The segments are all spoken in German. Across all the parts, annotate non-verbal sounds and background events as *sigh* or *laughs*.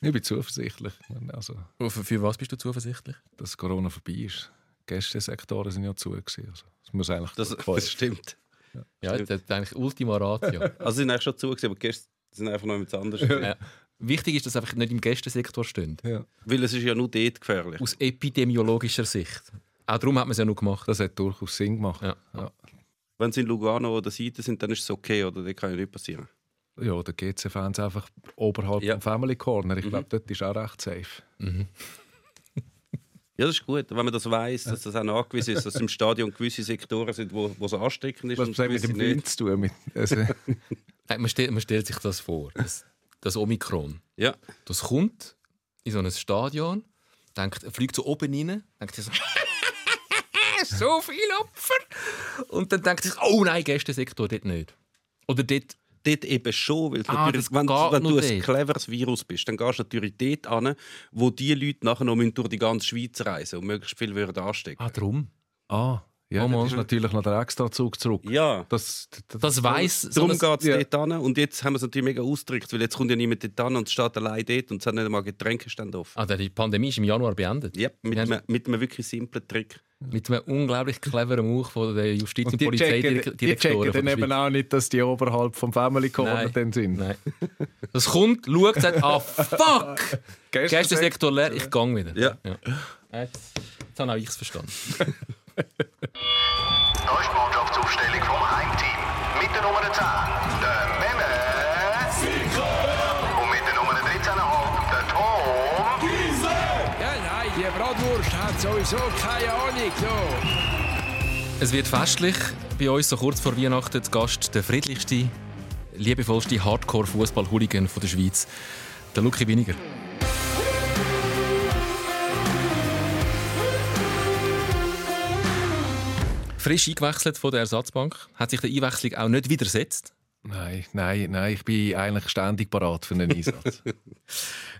Ich bin zuversichtlich. Also, für, für was bist du zuversichtlich? Dass Corona vorbei ist. Die Gästesektoren sind ja zu. Gewesen. Also, das muss eigentlich das, das stimmt. Ja, ja das ist eigentlich Ultima Ratio. *laughs* also sie sind eigentlich schon zu, gewesen, aber die Gäste sind einfach noch etwas anderes. Ja. Wichtig ist, dass einfach nicht im Gästesektor stehen. Ja. Weil es ist ja nur dort gefährlich. Aus epidemiologischer Sicht. Auch darum hat man es ja noch gemacht. Das hat durchaus Sinn gemacht. Ja. Ja. Wenn sie in Lugano oder Seite sind, dann ist es okay, oder? Das kann ja nicht passieren. Ja, da GC-Fans einfach oberhalb ja. vom Family Corner. Ich mhm. glaube, dort ist auch recht safe. Mhm. Ja, das ist gut, wenn man das weiß, dass das auch nachgewiesen ist, dass im Stadion gewisse Sektoren sind, wo, wo es ansteckend ist. Was hat mit dem Wind zu tun? Mit, also. *laughs* man, stellt, man, stellt, sich das vor, das, das Omikron. Ja. Das kommt in so ein Stadion, denkt, fliegt so oben rein, denkt so, *laughs* so viele Opfer. Und dann denkt sich, oh nein, Gästesektor dort nicht. Oder dort dort eben schon, weil ah, natürlich, wenn, wenn du ein cleveres Virus bist, dann gehst du natürlich dort an, wo die Leute nachher noch durch die ganze Schweiz reisen und möglichst viel würden anstecken. Ah, drum? Ah. Ja, oh, das ist natürlich noch der Extrazug zurück. Ja. Das, das, das weiss... Darum so geht es ja. dort an. Und jetzt haben wir es natürlich mega ausgedrückt, weil jetzt kommt ja niemand dort an und steht allein dort und es hat nicht einmal Getränkestand offen. Ah, die Pandemie ist im Januar beendet? Ja, mit, einem, mit einem wirklich simplen Trick. Mit einem unglaublich cleveren Move von der Justiz- und, und Polizeidirektoren. Die checken dann eben auch nicht, dass die oberhalb vom Family Corner dann sind. Nein. Das kommt, schaut, sagt, ah fuck! *laughs* Gästesektor leer, ich gang wieder. Ja. ja. Jetzt, jetzt habe auch ich es verstanden. *laughs* Da ist die Mannschaftsaufstellung vom Heimteam. Mit der Nummer 10, der Memme. Und mit der Nummer 13,5, der Tom. Giese! Ja, nein, die Bratwurst hat sowieso keine Ahnung. So. Es wird festlich. Bei uns so kurz vor Weihnachten zu Gast der friedlichste, liebevollste Hardcore-Fußball-Hooligan der Schweiz, der Luki Winiger. Frisch eingewechselt von der Ersatzbank. Hat sich der Einwechslung auch nicht widersetzt? Nein, nein, nein, ich bin eigentlich ständig parat für einen Einsatz. *laughs*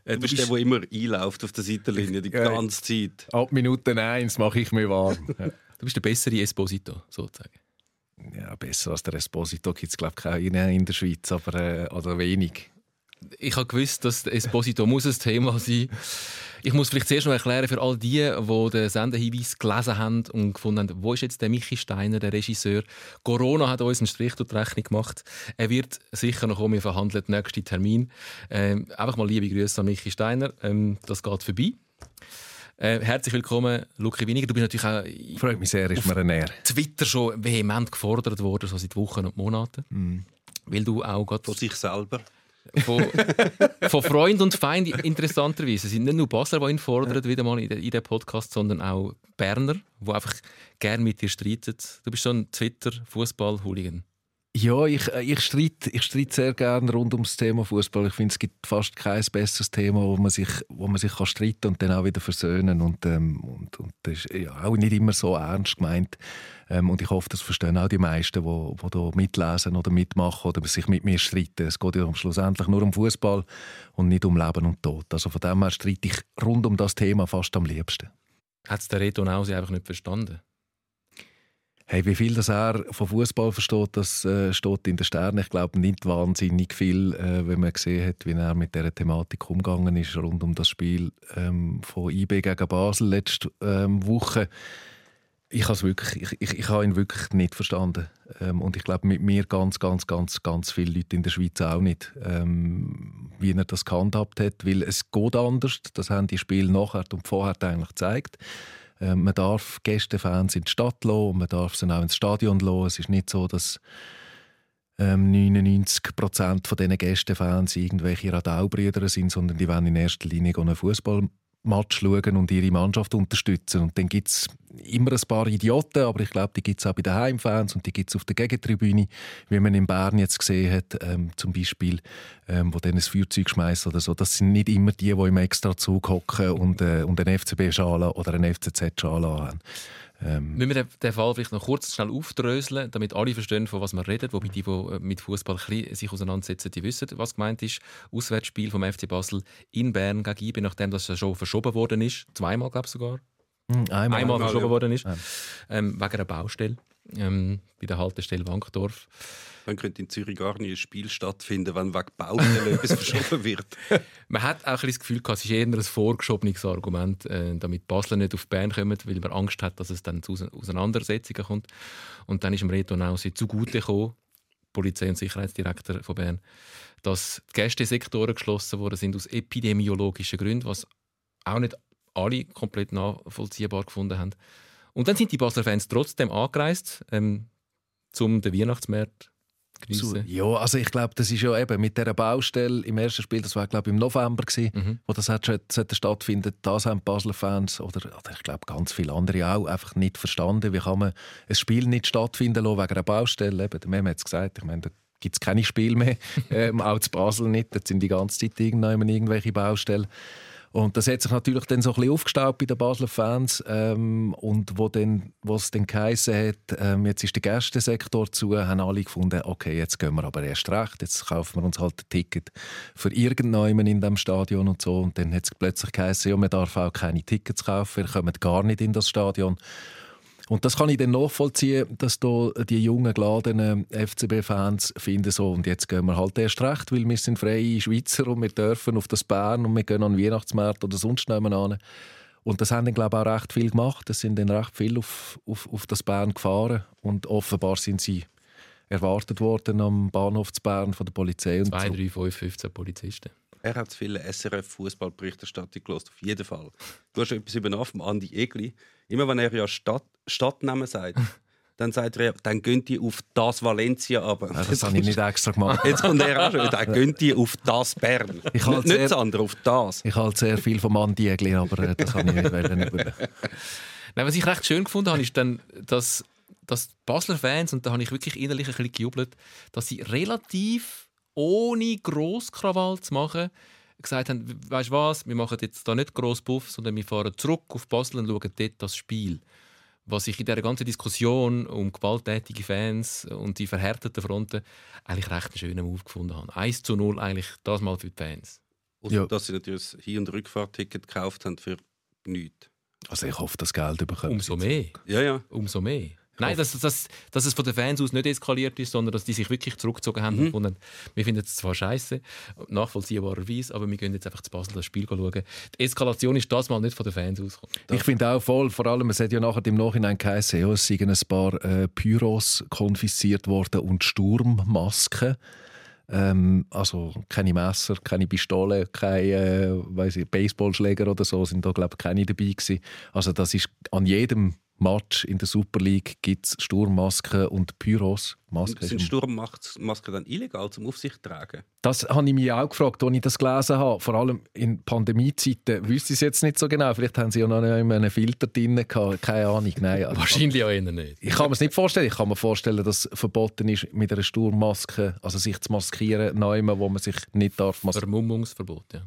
Du, bist der, der immer einläuft auf der Seitenlinie, die ganze Zeit. Ab Minute 1 mache ich mich warm. *laughs* Du bist der bessere Esposito, sozusagen. Ja, besser als der Esposito gibt es, glaube ich, keinen in der Schweiz, aber äh, oder wenig ich habe gewusst, dass Esposito muss ein Thema sein. Ich muss vielleicht zuerst noch erklären für all die, die den Sendehinweis gelesen haben und gefunden haben, wo ist jetzt der Michi Steiner, der Regisseur? Corona hat uns einen Strich durch die Rechnung gemacht. Er wird sicher noch kommen, wir verhandeln den nächsten Termin. Ähm, einfach mal liebe Grüße an Michi Steiner. Ähm, das geht vorbei. Äh, herzlich willkommen, Luki Winiger. Du bist natürlich auch Freut mich sehr, ist mir ein Ehre. Twitter schon vehement gefordert worden, so seit Wochen und Monaten. Mm. Weil du auch gerade... Von sich selber von, *laughs* von Freund und Feind interessanterweise. Es sind nicht nur Basler, die ihn fordern, wieder mal in diesem Podcast, sondern auch Berner, die einfach gerne mit dir streiten. Du bist so ein Twitter-Fußball-Hooligan. Ja, ich, äh, ich streite ich streit sehr gerne rund ums Thema Fußball. Ich finde, es gibt fast kein besseres Thema, wo man sich, wo man sich kann streiten und dann auch wieder versöhnen und, ähm, und, und das ist ja auch nicht immer so ernst gemeint. Ähm, und ich hoffe, das verstehen auch die meisten, die, die da mitlesen oder mitmachen oder sich mit mir streiten. Es geht ja schlussendlich nur um Fußball und nicht um Leben und Tod. Also von dem her streite ich rund um das Thema fast am liebsten. Hat es der Reto Nausi einfach nicht verstanden? Hey, wie viel das er von Fußball versteht, das äh, steht in den Sternen. Ich glaube nicht wahnsinnig viel, äh, wenn man gesehen hat, wie er mit der Thematik umgegangen ist rund um das Spiel ähm, von IB gegen Basel letzte ähm, Woche. Ich habe ich, ich, ich ihn wirklich nicht verstanden ähm, und ich glaube mit mir ganz, ganz, ganz, ganz viele Leute in der Schweiz auch nicht, ähm, wie er das gehandhabt hat, weil es geht anders. Das haben die Spiele nachher und vorher eigentlich gezeigt. Ähm, man darf Gästefans in die Stadt lassen, man darf sie auch ins Stadion lassen. Es ist nicht so, dass ähm, 99 Prozent von diesen Gästefans irgendwelche Radaubrüder sind, sondern die wollen in erster Linie einen Fußball Match schauen und ihre Mannschaft unterstützen. Und dann gibt es immer ein paar Idioten, aber ich glaube, die gibt es auch bei den Heimfans und die gibt es auf der Gegentribüne, wie man in Bern jetzt gesehen hat, ähm, zum Beispiel, ähm, wo dann ein Feuerzeug schmeißen oder so. Das sind nicht immer die, die im Extrazug hocken und, äh, und eine FCB-Schale oder eine FCZ-Schale haben. Ähm, Müssen wir den Fall vielleicht noch kurz schnell aufdröseln, damit alle verstehen, von was wir reden. Wobei die, die mit Fußball sich auseinandersetzen, die wissen, was gemeint ist. Auswärtsspiel vom FC Basel in Bern gegen IB, nachdem das schon verschoben worden ist. Zweimal, glaube ich sogar. hm, einmal, einmal verschoben worden ist, ähm, wegen einer Baustelle ähm, bei der Haltestelle Wankdorf. Dann könnte in Zürich gar nicht ein Spiel stattfinden, wenn wegen Baustellen *laughs* etwas verschoben wird. *laughs* Man hat auch ein das Gefühl, es ist eher ein vorgeschobenes Argument, äh, damit Basler nicht auf Bern kommen, weil man Angst hat, dass es dann zu Auseinandersetzungen kommt. Und dann ist dem Reto Nausi zugute gekommen, Polizei- und Sicherheitsdirektor von Bern, dass die Gästesektoren geschlossen worden sind aus epidemiologischen Gründen, was auch nicht alle komplett nachvollziehbar gefunden haben. Und dann sind die Basler Fans trotzdem angereist, ähm, zum den Weihnachtsmarkt geniessen. Ja, also ich glaube, das ist ja eben mit dieser Baustelle im ersten Spiel, das war glaube ich im November gewesen, mhm. wo das hat stattfinden. Das haben Basler Fans oder, oder ich glaube ganz viele andere auch einfach nicht verstanden. Wie kann man ein Spiel nicht stattfinden lassen wegen einer Baustelle? Eben, der Mem hat es gesagt. Ich meine, da gibt es keine Spiele mehr, *laughs* ähm, auch zu Basel nicht. Da sind die ganze Zeit irgendwelche Baustellen. Und das hat sich natürlich dann so ein bisschen aufgestaut bei den Basler Fans. Ähm, und wo, dann, wo es dann geheissen hat, ähm, jetzt ist der Gästensektor zu, haben alle gefunden, okay, jetzt gehen wir aber erst recht, jetzt kaufen wir uns halt ein Ticket für irgendjemanden in dem Stadion und so. Und dann hat es plötzlich geheißen, ja, man darf auch keine Tickets kaufen, wir kommen gar nicht in das Stadion. Und das kann ich dann nachvollziehen, dass da die jungen, geladenen FCB-Fans finden so, und jetzt gehen wir halt erst recht, weil wir sind freie Schweizer und wir dürfen auf das Bern und wir gehen an den Weihnachtsmarkt oder sonst an. Und das haben dann, glaube ich, auch recht viel gemacht. Es sind dann recht viel auf, auf, auf das Bern gefahren und offenbar sind sie erwartet worden am Bahnhof zu Bern von der Polizei. Und Zwei, so. drei, fünf, 15 Polizisten. Er hat viele SRF-Fußballberichterstattung gelost, auf jeden Fall. Du hast etwas übernommen vom Andi Egli. Immer wenn er ja Stadt, Stadtnamen sagt, *laughs* dann sagt er, dann gönnt ihr auf das Valencia aber. Ja, das habe ich nicht extra gemacht. Jetzt kommt er auch schon, dann gönnt ihr auf das Bern. Ich nicht sehr, das andere, auf das. Ich halte sehr viel vom Andi Egli, aber äh, das kann ich nicht wollen. *laughs* Nein, was ich recht schön gefunden habe, ist dann, dass, dass die Basler Fans, und da habe ich wirklich innerlich ein bisschen gejubelt, dass sie relativ ohne Grosskrawall zu machen, gesagt haben, weißt du was, wir machen jetzt da nicht gross Puff, sondern wir fahren zurück auf Basel und schauen dort das Spiel. Was ich in dieser ganzen Diskussion um gewalttätige Fans und die verhärteten Fronten eigentlich recht einen schönen Move gefunden habe. 1 zu 0 eigentlich das mal für die Fans. Und ja. dass sie natürlich ein Hin- und Rückfahrticket gekauft haben für nichts. Also ich hoffe, das Geld bekommt. Umso mehr. Ja, ja. Umso mehr. Nein, dass, dass, dass es von den Fans aus nicht eskaliert ist, sondern dass die sich wirklich zurückgezogen haben mhm. und gefunden, wir finden es zwar scheiße, nachvollziehbarerweise, aber wir gehen jetzt einfach zu Basel das Spiel schauen. Die Eskalation ist das mal nicht von den Fans ausgekommen. Ich finde auch voll, vor allem, es hat ja nachher im Nachhinein geheißen, ja, es seien ein paar äh, Pyros konfisziert worden und Sturmmasken. Ähm, also keine Messer, keine Pistole, keine äh, Baseballschläger oder so sind da glaube ich keine dabei gewesen. Also das ist an jedem Match in der Super League gibt es Sturmmasken und Pyros. Masken sind Sturmmasken dann illegal zum auf sich tragen? Das habe ich mich auch gefragt, als ich das gelesen habe. Vor allem in Pandemiezeiten wüsste ich es jetzt nicht so genau. Vielleicht haben sie ja noch nicht einen Filter drin gehabt. Keine Ahnung. Nein, *laughs* Wahrscheinlich auch eher nicht. Ich kann mir es nicht vorstellen. Ich kann mir vorstellen, dass es verboten ist, mit einer Sturmmaske, also sich zu maskieren, neu, wo man sich nicht darf maskieren. Vermummungsverbot, ja.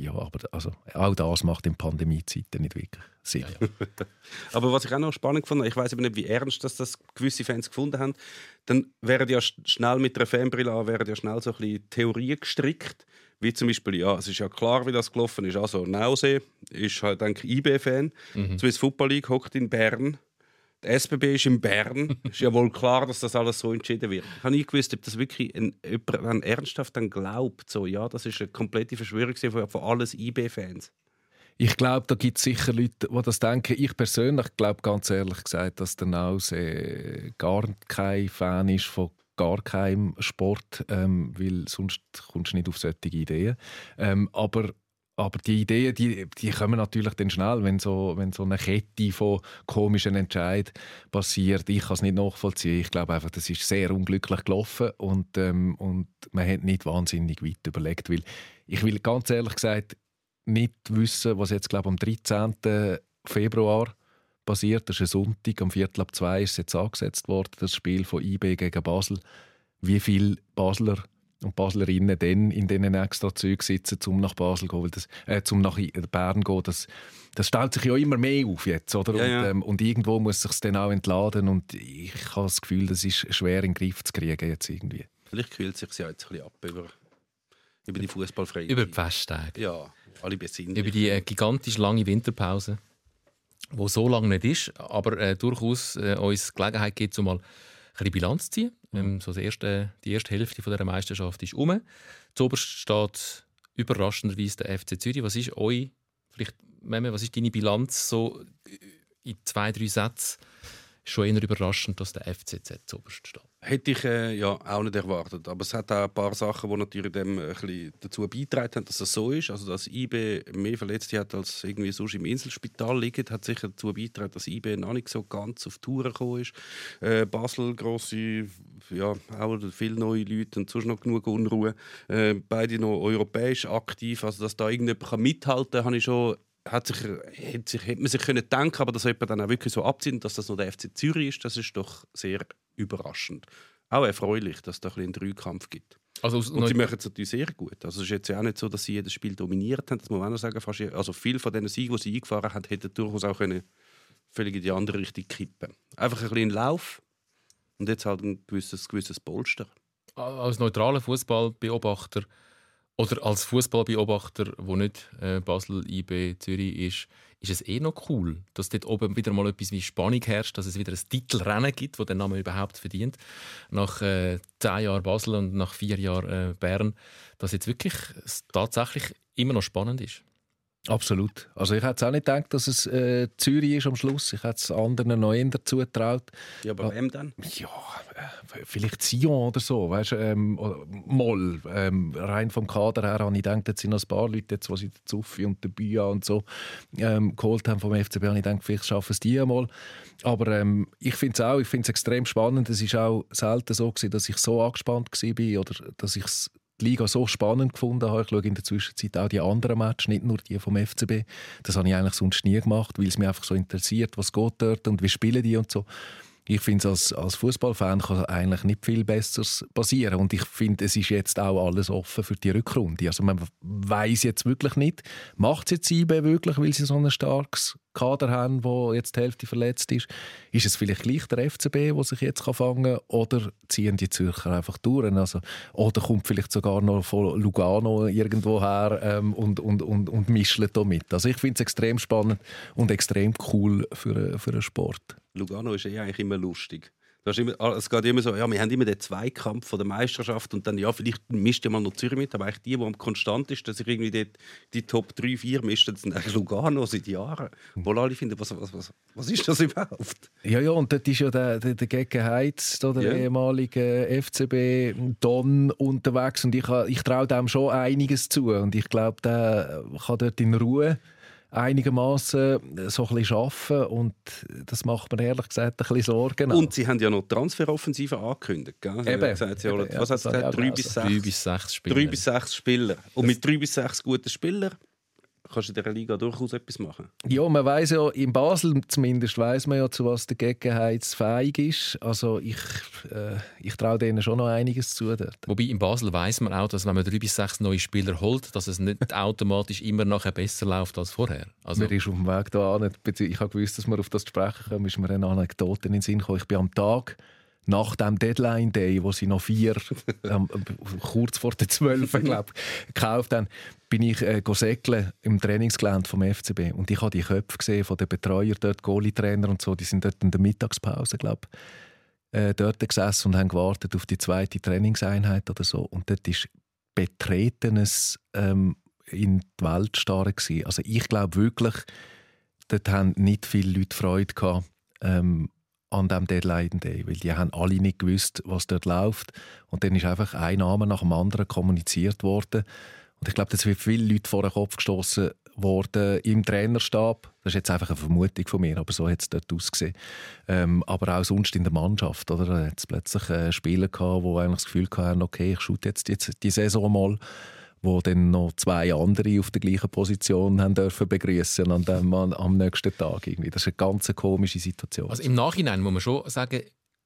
Ja, aber also, auch das macht in Pandemiezeiten nicht wirklich Sinn. Ja, ja. aber was ich auch noch spannend fand, ich weiß nicht, wie ernst das, das gewisse Fans gefunden haben, dann werden ja schnell mit einer Fanbrille an, werden ja schnell so ein bisschen Theorien gestrickt, wie zum Beispiel, ja, es ist ja klar, wie das gelaufen ist. Also Nausee ist halt, denke ich, IB-Fan. Mhm. Swiss Football League hockt in Bern die SBB ist in Bern. ist ja wohl klar, dass das alles so entschieden wird. Ich habe nie gewusst, ob das wirklich ein, jemand ernsthaft dann glaubt. So, ja, das ist eine komplette Verschwörung von, von allen IB-Fans. Ich glaube, da gibt es sicher Leute, die das denken. Ich persönlich glaube ganz ehrlich gesagt, dass der Naus äh, gar kein Fan ist von gar keinem Sport, ähm, weil sonst kommst du nicht auf solche Ideen. Ähm, aber aber die Ideen, die, die kommen natürlich dann schnell, wenn so, wenn so eine Kette von komischen Entscheidungen passiert. Ich kann es nicht nachvollziehen. Ich glaube einfach, das ist sehr unglücklich gelaufen und, ähm, und man hat nicht wahnsinnig weit überlegt. Weil ich will ganz ehrlich gesagt nicht wissen, was jetzt glaube am 13. Februar passiert. Das ist ein Sonntag, am Viertel ab zwei ist jetzt angesetzt worden, das Spiel von IB gegen Basel. Wie viele Basler und Baslerinnen dann in diesen extra Zügen sitzen, um nach Basel zu gehen, das, äh, zum nach Bern zu gehen, das, das stellt sich ja immer mehr auf jetzt, oder? Ja, ja. Und, ähm, und, irgendwo muss es sich dann auch entladen und ich habe das Gefühl, das ist schwer in den Griff zu kriegen jetzt irgendwie. Vielleicht kühlt sich ja jetzt ein bisschen ab über, über die Fußballfreie Über die Festtage. Ja, alle besinnen. Über die äh, gigantisch lange Winterpause. wo so lange nicht ist, aber äh, durchaus äh, uns Gelegenheit gibt, um mal ein bisschen Bilanz ziehen. Ähm, so das erste, die erste Hälfte von der Meisterschaft ist um. Zuoberst steht überraschenderweise der FC Zürich. Was ist euch, vielleicht, Meme, was ist deine Bilanz so in zwei, drei Sätzen? Schon eher überraschend, dass der FCZ zuoberst steht. Hätte ich äh, ja auch nicht erwartet. Aber es hat auch ein paar Sachen, die natürlich dem dazu beigetragen haben, dass das so ist. Also, dass IB mehr Verletzte hat, als irgendwie sonst im Inselspital liegt, hat sicher dazu beigetragen, dass IB noch nicht so ganz auf Tour gekommen ist. Äh, Basel, grosse, ja, auch viele neue Leute und sonst noch genug Unruhe. Äh, beide noch europäisch aktiv. Also, dass da irgendjemand mithalten kann, habe ich schon hat, sich, hätte, sich, hätte man sich können denken aber dass jemand dann auch wirklich so abzieht, dass das noch der FC Zürich ist, das ist doch sehr überraschend. Auch erfreulich, dass es da ein einen Dreikampf gibt. Also und sie machen es natürlich sehr gut. Also es ist jetzt ja auch nicht so, dass sie jedes Spiel dominiert haben. Das muss man auch sagen. Fast, also viele von den Siegen, die sie eingefahren haben, hätten durchaus auch können völlig in die andere Richtung kippen Einfach ein bisschen Lauf und jetzt halt ein gewisses, gewisses Polster. Als neutraler Fußballbeobachter oder als Fußballbeobachter, der nicht äh, Basel, IB, Zürich ist, ist es eh noch cool, dass dort oben wieder mal etwas wie Spannung herrscht, dass es wieder ein Titelrennen gibt, wo der Name überhaupt verdient. Nach äh, zehn Jahren Basel und nach vier Jahren äh, Bern, dass jetzt wirklich tatsächlich immer noch spannend ist. Absolut. Also ich hätte auch nicht gedacht, dass es äh, Zürich ist am Schluss. Ich hätte es anderen noch eher dazu getraut. Ja, aber wem dann? Ja, äh, vielleicht Sion oder so. Weißt, ähm, Moll. Ähm, rein vom Kader her habe ich gedacht, jetzt sind noch ein paar Leute, jetzt, die sie den Zuffi und den Bia und so ähm, geholt haben vom FCB. Und ich denke, vielleicht schaffen es die einmal. Aber ähm, ich finde es auch ich find's extrem spannend. Es war auch selten so, gewesen, dass ich so angespannt war oder dass ich es die Liga so spannend gefunden habe. Ich schaue in der Zwischenzeit auch die anderen Matches, nicht nur die vom FCB. Das habe ich eigentlich sonst nie gemacht, weil es mich einfach so interessiert, was geht dort und wie spielen die und so. Ich finde, als, als Fußballfan kann eigentlich nicht viel Besseres passieren. Und ich finde, es ist jetzt auch alles offen für die Rückrunde. Also man weiß jetzt wirklich nicht, macht es jetzt IB wirklich, weil sie so ein starkes Kader haben, wo jetzt die Hälfte verletzt ist. Ist es vielleicht gleich der FCB, der sich jetzt fangen kann, oder ziehen die Zürcher einfach durch? Also, oder kommt vielleicht sogar noch von Lugano irgendwo her ähm, und, und, und, und mischt da mit. Also ich finde es extrem spannend und extrem cool für, für einen Sport. Lugano ist eh eigentlich immer lustig. Immer, ah, es geht immer so, ja, wir haben immer den Zweikampf von der Meisterschaft und dann, ja, vielleicht mischt ja mal noch Zürich mit, aber eigentlich die, die am konstant ist, dass ich irgendwie die, die Top 3, 4 mische, das sind eigentlich Lugano seit Jahren. Wo alle finden, was, was, was, was ist das überhaupt? Ja, ja, und dort ist ja der, der, der Gegen Heitz, der yeah. ehemalige FCB Don unterwegs und ich, ich traue dem schon einiges zu und ich glaube, der kann dort in Ruhe einigermaßen so ein bisschen arbeiten und das macht mir ehrlich gesagt ein bisschen Sorgen. Und sie haben ja noch Transferoffensive angekündigt. Gell? Eben. Gesagt, ja, was hat es gesagt? Drei bis, sechs, drei bis sechs Spieler. Drei bis sechs Spieler. Und mit drei bis sechs guten Spielern kannst du in dieser Liga durchaus etwas machen. Ja, man weiß ja, in Basel zumindest weiß man ja, zu was der Gegenheitsfähig ist. Also ich, äh, ich traue denen schon noch einiges zu dort. Wobei in Basel weiß man auch, dass wenn man drei bis sechs neue Spieler holt, dass es nicht *laughs* automatisch immer nachher besser läuft als vorher. Also mir ist auf dem Weg da an, ich habe gewusst, dass wir auf das sprechen kommen, ist mir eine Anekdote in den Sinn gekommen. Ich bin am Tag nach dem Deadline Day, wo sie noch vier, *laughs* ähm, kurz vor der zwölf, glaube gekauft haben, bin ich äh, im Trainingsgelände vom FCB und ich habe die Köpfe gesehen von den Betreuern dort, Goalie-Trainer und so, die sind dort in der Mittagspause, glaube äh, dort gesessen und haben gewartet auf die zweite Trainingseinheit oder so. Und dort ist Betretenes ähm, in die Welt starren Also ich glaube wirklich, dort haben nicht viele Leute Freude gehabt, ähm, an dem Deadline Day, weil die haben alle nicht gewusst, was dort läuft und dann ist einfach ein Name nach dem anderen kommuniziert worden und ich glaube, das wird viele Leute vor den Kopf gestoßen worden im Trainerstab. Das ist jetzt einfach eine Vermutung von mir, aber so hat es dort ausgesehen. Ähm, aber auch sonst in der Mannschaft, oder? Da hat es plötzlich äh, Spieler gehabt, die eigentlich das Gefühl hatten, okay, ich schaue jetzt, jetzt die Saison mal wo dann noch zwei andere auf der gleichen Position haben dürfen begrüßen an dem am nächsten Tag irgendwie. Das ist eine ganz komische Situation. Also im Nachhinein muss man schon sagen,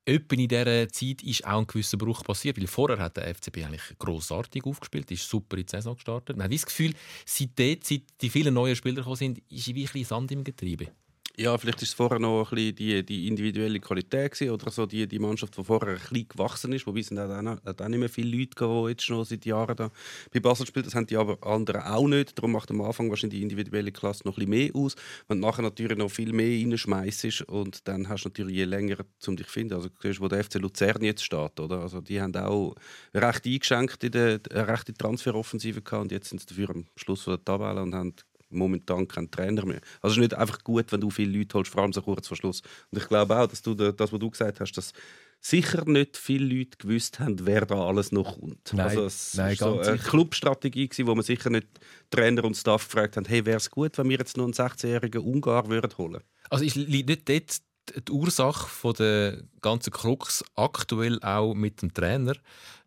Etwa in dieser Zeit ist auch ein gewisser Bruch passiert, weil vorher hat der FCB eigentlich grossartig aufgespielt, ist super in die Saison gestartet. Man hat das Gefühl, seitdem, seit die vielen neuen Spieler gekommen sind, ist ein bisschen Sand im Getriebe. Ja, vielleicht ist es vorher noch ein bisschen die, die individuelle Qualität gewesen, oder so die, die Mannschaft, die vorher ein bisschen gewachsen ist. Wobei es auch, auch, auch nicht mehr viele Leute, die jetzt schon seit Jahren da bei Basel spielen. Das haben die aber anderen auch nicht. Darum macht am Anfang wahrscheinlich die individuelle Klasse noch ein bisschen mehr aus. Wenn du nachher natürlich noch viel mehr reinschmeißt und dann hast du natürlich je länger, um dich zu finden. Also du siehst, wo der FC Luzern jetzt steht. Oder? Also die haben auch recht eingeschenkt in der rechte Transferoffensive gehabt und jetzt sind sie dafür am Schluss der Tabelle und haben momentan keinen Trainer mehr. Also es ist nicht einfach gut, wenn du viele Leute holst, vor allem so kurz vor Schluss. Und ich glaube auch, dass du das, was du gesagt hast, dass sicher nicht viele Leute gewusst haben, wer da alles noch kommt. Nein, also es nein, war so eine. Clubstrategie, wo man sicher nicht Trainer und Staff gefragt haben, hey, wäre es gut, wenn wir jetzt noch einen 16-jährigen Ungar würden holen Also ist, nicht dort die Ursache von der ganzen Krux aktuell auch mit dem Trainer,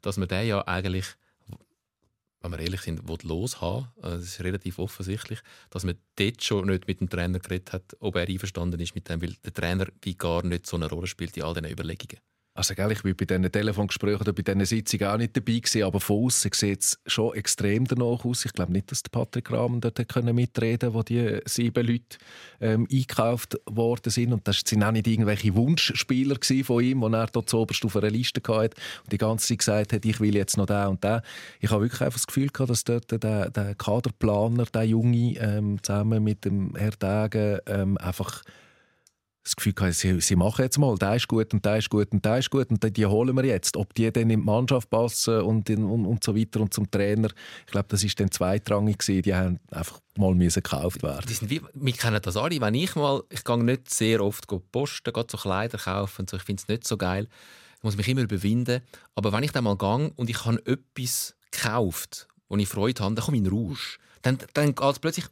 dass man den ja eigentlich, wenn wir ehrlich sind, will loshaben Also Das ist relativ offensichtlich, dass man dort schon nicht mit dem Trainer geredet hat, ob er einverstanden ist mit dem, weil der Trainer wie gar nicht so eine Rolle spielt in all diesen Überlegungen. Also, gell, ich war bei diesen Telefongesprächen oder bei diesen Sitzungen auch nicht dabei, gewesen, aber von außen sieht es schon extrem danach aus. Ich glaube nicht, dass der Patrick Rahmen dort können mitreden wo die sieben Leute ähm, eingekauft worden sind. Und das sind auch nicht irgendwelche Wunschspieler von ihm, die er dort zuoberst auf einer Liste hatte und die ganze Zeit gesagt hat, ich will jetzt noch den und den. Ich habe wirklich einfach das Gefühl gehabt, dass dort der, der Kaderplaner, der Junge, ähm, zusammen mit dem Herr Degen ähm, einfach das Gefühl gehabt, sie, sie machen jetzt mal, der ist gut und der ist gut und der ist gut und die, holen wir jetzt. Ob die dann in die Mannschaft passen und, in, und, und so weiter und zum Trainer, ich glaube, das ist dann zweitrangig gewesen. Die haben einfach mal müssen gekauft werden. Die sind wie, wir kennen das alle. Wenn ich mal, ich gehe nicht sehr oft posten, gehe so Kleider kaufen, und so, ich finde es nicht so geil. Ich muss mich immer überwinden. Aber wenn ich dann mal gehe und ich habe etwas gekauft, wo ich Freude habe, dann komme ich in Rausch. Dann, dann geht es plötzlich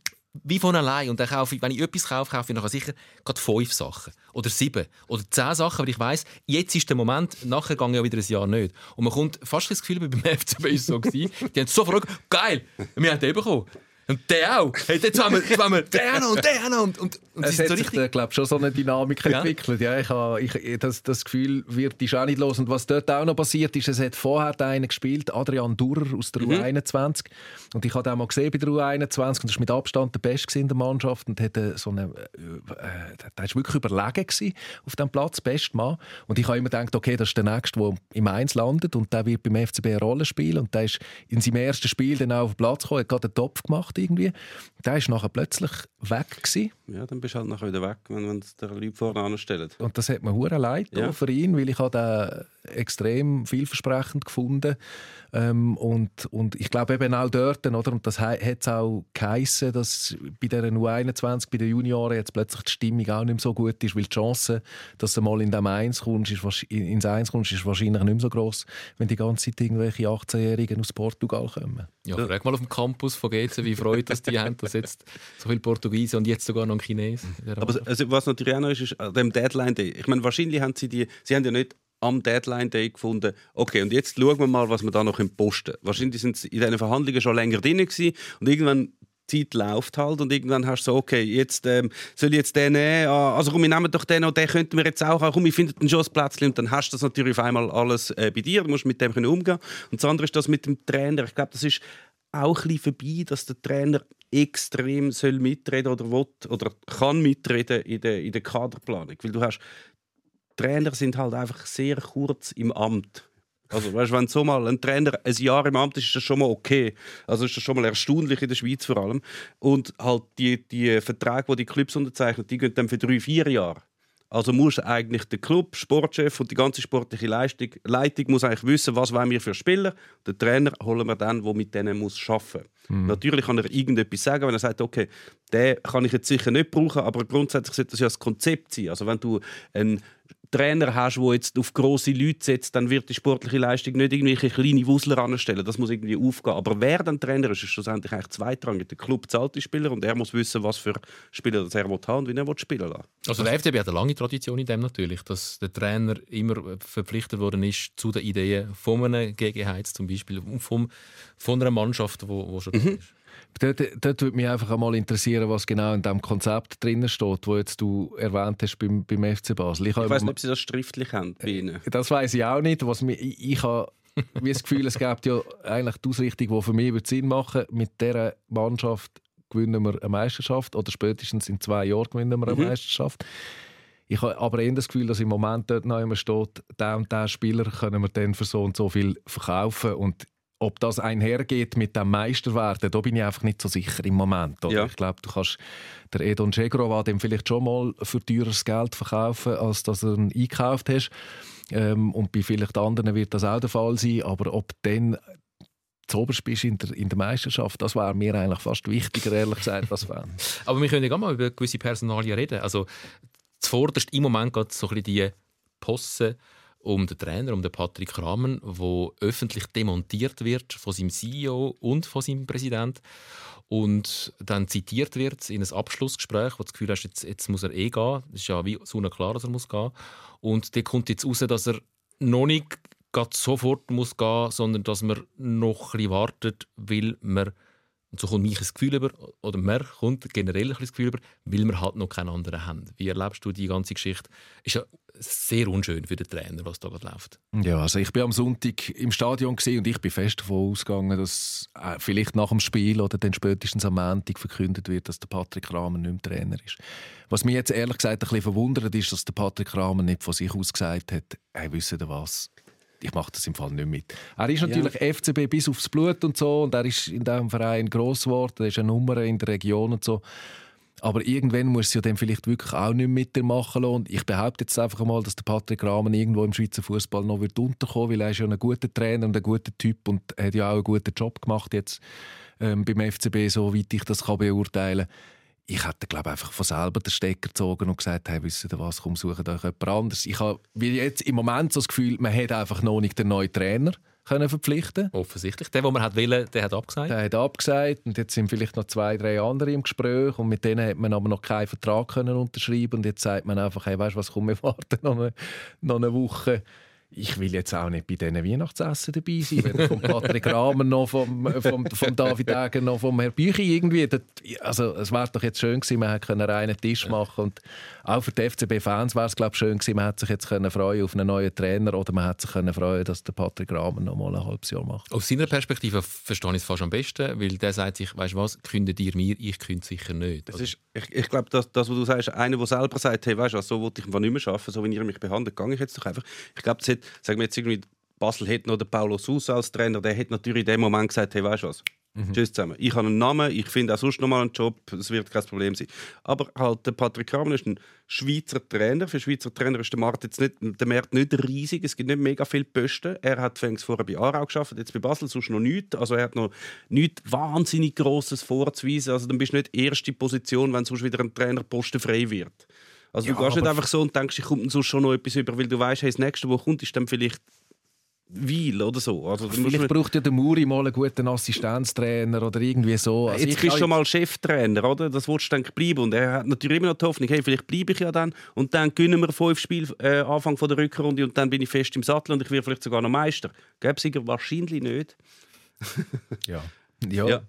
wie von allein. Und dann kaufe ich, wenn ich etwas kaufe, kaufe ich nachher sicher gerade fünf Sachen. Oder sieben. Oder zehn Sachen, weil ich weiss, jetzt ist der Moment, nachher gehe ich ja wieder ein Jahr nicht. Und man kommt fast das Gefühl, beim *laughs* FCB ist es so gewesen, die haben sofort gesagt, geil, wir haben den bekommen. Und der auch. Hey, jetzt haben wir, jetzt haben wir *laughs* den noch und den noch. Und, und, und Es hat so sich, richtig... da, glaub, schon so eine Dynamik Ja. entwickelt. Ja, ich habe, ich, das, das Gefühl wird ist auch nicht los. Und was dort auch noch passiert ist, es hat vorher einen gespielt, Adrian Durrer aus der U21. Und ich habe den mal gesehen bei der U21 und das war mit Abstand der Beste in der Mannschaft. Und hatte so eine, äh, der war wirklich überlegen gewesen auf dem Platz, bester Mann. Und ich habe immer gedacht, okay, das ist der Nächste, der im Eins landet und der wird beim FCB eine Rolle spielen. Und der ist in seinem ersten Spiel dann auch auf den Platz gekommen, hat gerade einen Topf gemacht irgendwie. Der ist nachher plötzlich weg gewesen. Ja, dann bist du halt nachher wieder weg, wenn man der Leute vorne anstellen. Und das hat mir hure leid ja. für ihn, weil ich habe den extrem vielversprechend gefunden ähm, und, und ich glaube eben auch dort, oder, und das hat es auch geheissen, dass bei der U21, bei den Junioren jetzt plötzlich die Stimmung auch nicht mehr so gut ist, weil die Chance, dass du mal in dem Eins kommst, ist, ins Eins kommst, ist wahrscheinlich nicht mehr so groß, wenn die ganze Zeit irgendwelche 18-Jährigen aus Portugal kommen. Ja, frag mal auf dem Campus von GC, wie freut das die haben, dass jetzt so viele Portugiesen und jetzt sogar noch ein Chines. Aber also, was natürlich auch noch ist, ist an dem Deadline Day. Ich meine, wahrscheinlich haben sie die, sie haben ja nicht am Deadline Day gefunden, okay, und jetzt schauen wir mal, was wir da noch posten können. Wahrscheinlich sind sie in diesen Verhandlungen schon länger drin gewesen. Und irgendwann die Zeit läuft halt und irgendwann hast du so, okay, jetzt ähm, soll ich jetzt den nehmen, ah, also komm, wir nehmen doch den und den könnten wir jetzt auch haben, komm, ich finde den schon Plätzchen und dann hast du das natürlich auf einmal alles äh, bei dir, du musst mit dem können umgehen. Und das andere ist das mit dem Trainer, ich glaube, das ist auch ein bisschen vorbei, dass der Trainer extrem soll mitreden oder will, oder kann mitreden in der, in der Kaderplanung. Weil du hast, Trainer sind halt einfach sehr kurz im Amt. Also, weißt, wenn so mal ein Trainer ein Jahr im Amt ist, ist das schon mal okay. Also ist das schon mal erstaunlich in der Schweiz vor allem. Und halt die, die Verträge, die die Clubs unterzeichnen, die gehen dann für drei, vier Jahre. Also muss eigentlich der Club, Sportchef und die ganze sportliche Leistung, Leitung muss eigentlich wissen, was wollen wir für Spieler. Den Trainer holen wir dann, der mit denen muss arbeiten muss. Natürlich kann er irgendetwas sagen, wenn er sagt, okay, den kann ich jetzt sicher nicht brauchen, aber grundsätzlich sollte das ja das Konzept sein. Also wenn du einen Trainer hast, der jetzt auf grosse Leute setzt, dann wird die sportliche Leistung nicht irgendwelche kleine Wusler anstellen. Das muss irgendwie aufgehen. Aber wer dann Trainer ist, ist schlussendlich eigentlich zweitrangig. Der Club zahlt die Spieler und er muss wissen, was für Spieler das er will haben und wie er will spielen lassen. Also der FCB hat eine lange Tradition in dem natürlich, dass der Trainer immer verpflichtet worden ist zu den Ideen von einem GG Heiz zum Beispiel und vom, von einer Mannschaft, wo schon da ist. Dort, dort würde mich einfach einmal interessieren, was genau in dem Konzept drin steht, wo jetzt du erwähnt hast beim, beim FC Basel. Ich habe weiß nicht, ob sie das schriftlich haben bei ihnen. Das weiß ich auch nicht. Was mir, ich, ich habe wie das Gefühl, es gibt ja eigentlich die Ausrichtung, die für mich würde Sinn machen mit dieser Mannschaft gewinnen wir eine Meisterschaft oder spätestens in zwei Jahren gewinnen wir eine Mhm. Meisterschaft. Ich habe aber eher das Gefühl, dass im Moment dort noch immer steht, der und der Spieler können wir dann für so und so viel verkaufen und ob das einhergeht mit dem Meisterwerden, da bin ich einfach nicht so sicher im Moment. Ja. Ich glaube, du kannst der Edon Cegrova dem vielleicht schon mal für teures Geld verkaufen, als dass du ihn eingekauft hast. Ähm, und bei vielleicht anderen wird das auch der Fall sein. Aber ob dann zuoberst bist in der, in der Meisterschaft, das wäre mir eigentlich fast wichtiger, ehrlich gesagt, als Fan. *laughs* Aber wir können ja mal über gewisse Personalien reden. Also zuvorderst im Moment geht so ein bisschen die Posse um den Trainer, um den Patrick Kramer, wo öffentlich demontiert wird von seinem CEO und von seinem Präsident und dann zitiert wird in einem Abschlussgespräch, wo du das Gefühl hast, jetzt, jetzt muss er eh gehen. Es ist ja wie klar, dass er muss gehen. Und da kommt jetzt raus, dass er noch nicht sofort muss gehen, sondern dass man noch ein bisschen wartet, weil man und so kommt mich ein Gefühl über, oder mir kommt generell ein das Gefühl über, weil wir halt noch keinen anderen haben. Wie erlebst du die ganze Geschichte? Ist ja sehr unschön für den Trainer, was da gerade läuft. Ja, also ich bin am Sonntag im Stadion und ich bin fest davon ausgegangen, dass äh, vielleicht nach dem Spiel oder dann spätestens am Montag verkündet wird, dass der Patrick Kramer nicht mehr Trainer ist. Was mich jetzt ehrlich gesagt ein bisschen verwundert ist, dass der Patrick Kramer nicht von sich aus gesagt hat, hey, wisst ihr was, ich mache das im Fall nicht mit. Er ist natürlich FCB bis aufs Blut und so und er ist in diesem Verein gross geworden, er ist eine Nummer in der Region und so. Aber irgendwann muss es ja dann vielleicht wirklich auch nicht dir machen lassen. Und ich behaupte jetzt einfach mal, dass der Patrick Rahmen irgendwo im Schweizer Fußball noch wird unterkommen, weil er ist ja ein guter Trainer und ein guter Typ und hat ja auch einen guten Job gemacht jetzt ähm, beim FCB, soweit ich das kann beurteilen kann. Ich hätte, glaube einfach von selber den Stecker gezogen und gesagt, hey, wisst ihr was, komm, sucht euch jemand anderes. Ich habe jetzt im Moment so das Gefühl, man hat einfach noch nicht den neuen Trainer können verpflichten Offensichtlich. Der, den man hat wollen, der hat abgesagt. der hat abgesagt und jetzt sind vielleicht noch zwei, drei andere im Gespräch und mit denen hat man aber noch keinen Vertrag können unterschreiben und jetzt sagt man einfach, hey, weißt du was, komm, wir *laughs* warten noch eine, noch eine Woche. Ich will jetzt auch nicht bei diesen Weihnachtsessen dabei sein, weder vom Patrick Rahmer noch vom, vom, vom David Egger noch vom Herrn Büchi irgendwie. Das, also es wäre doch jetzt schön gewesen, man hätte einen reinen Tisch machen und auch für die FCB-Fans wäre es glaube ich schön gewesen, man hätte sich jetzt können freuen auf einen neuen Trainer oder man hätte sich können freuen, dass der Patrick Rahmer noch mal ein halbes Jahr macht. Aus seiner Perspektive verstehe ich es fast am besten, weil der sagt sich, weißt du was, kündet ihr mir, ich künde sicher nicht. Das ist, ich ich glaube, das, das, was du sagst, einer, der selber sagt, hey, weißt du, was, so wollte ich einfach nicht mehr arbeiten, so wie ihr mich behandelt, gehe ich jetzt doch einfach. Ich glaube, das hat, sagen wir jetzt irgendwie, Basel hätte noch den Paulo Sousa als Trainer, der hätte natürlich in dem Moment gesagt, hey, weißt du was, tschüss zusammen. Ich habe einen Namen, ich finde auch sonst noch mal einen Job, es wird kein Problem sein. Aber halt, der Patrick Kramer ist ein Schweizer Trainer. Für Schweizer Trainer ist der Markt jetzt nicht, der Markt nicht riesig, es gibt nicht mega viele Posten. Er hat vorher bei Aarau geschafft, jetzt bei Basel sonst noch nichts. Also er hat noch nichts wahnsinnig Grosses vorzuweisen. Also dann bist du nicht erste Position, wenn sonst wieder ein Trainerposten frei wird. Also Ja, du gehst nicht einfach so und denkst, ich komme sonst schon noch etwas über, weil du weißt, hey, das nächste, was kommt, ist dann vielleicht Weil oder so. Also, musst Vielleicht braucht ja der Muri mal einen guten Assistenztrainer oder irgendwie so. Also Jetzt ich bist du schon mal Cheftrainer, oder? Das willst du dann bleiben. Und er hat natürlich immer noch die Hoffnung, hey, vielleicht bleibe ich ja dann. Und dann gewinnen wir fünf Spiele äh, Anfang von der Rückrunde und dann bin ich fest im Sattel und ich werde vielleicht sogar noch Meister. Gäbe es wahrscheinlich nicht. *laughs* Ja. Ja, Ja.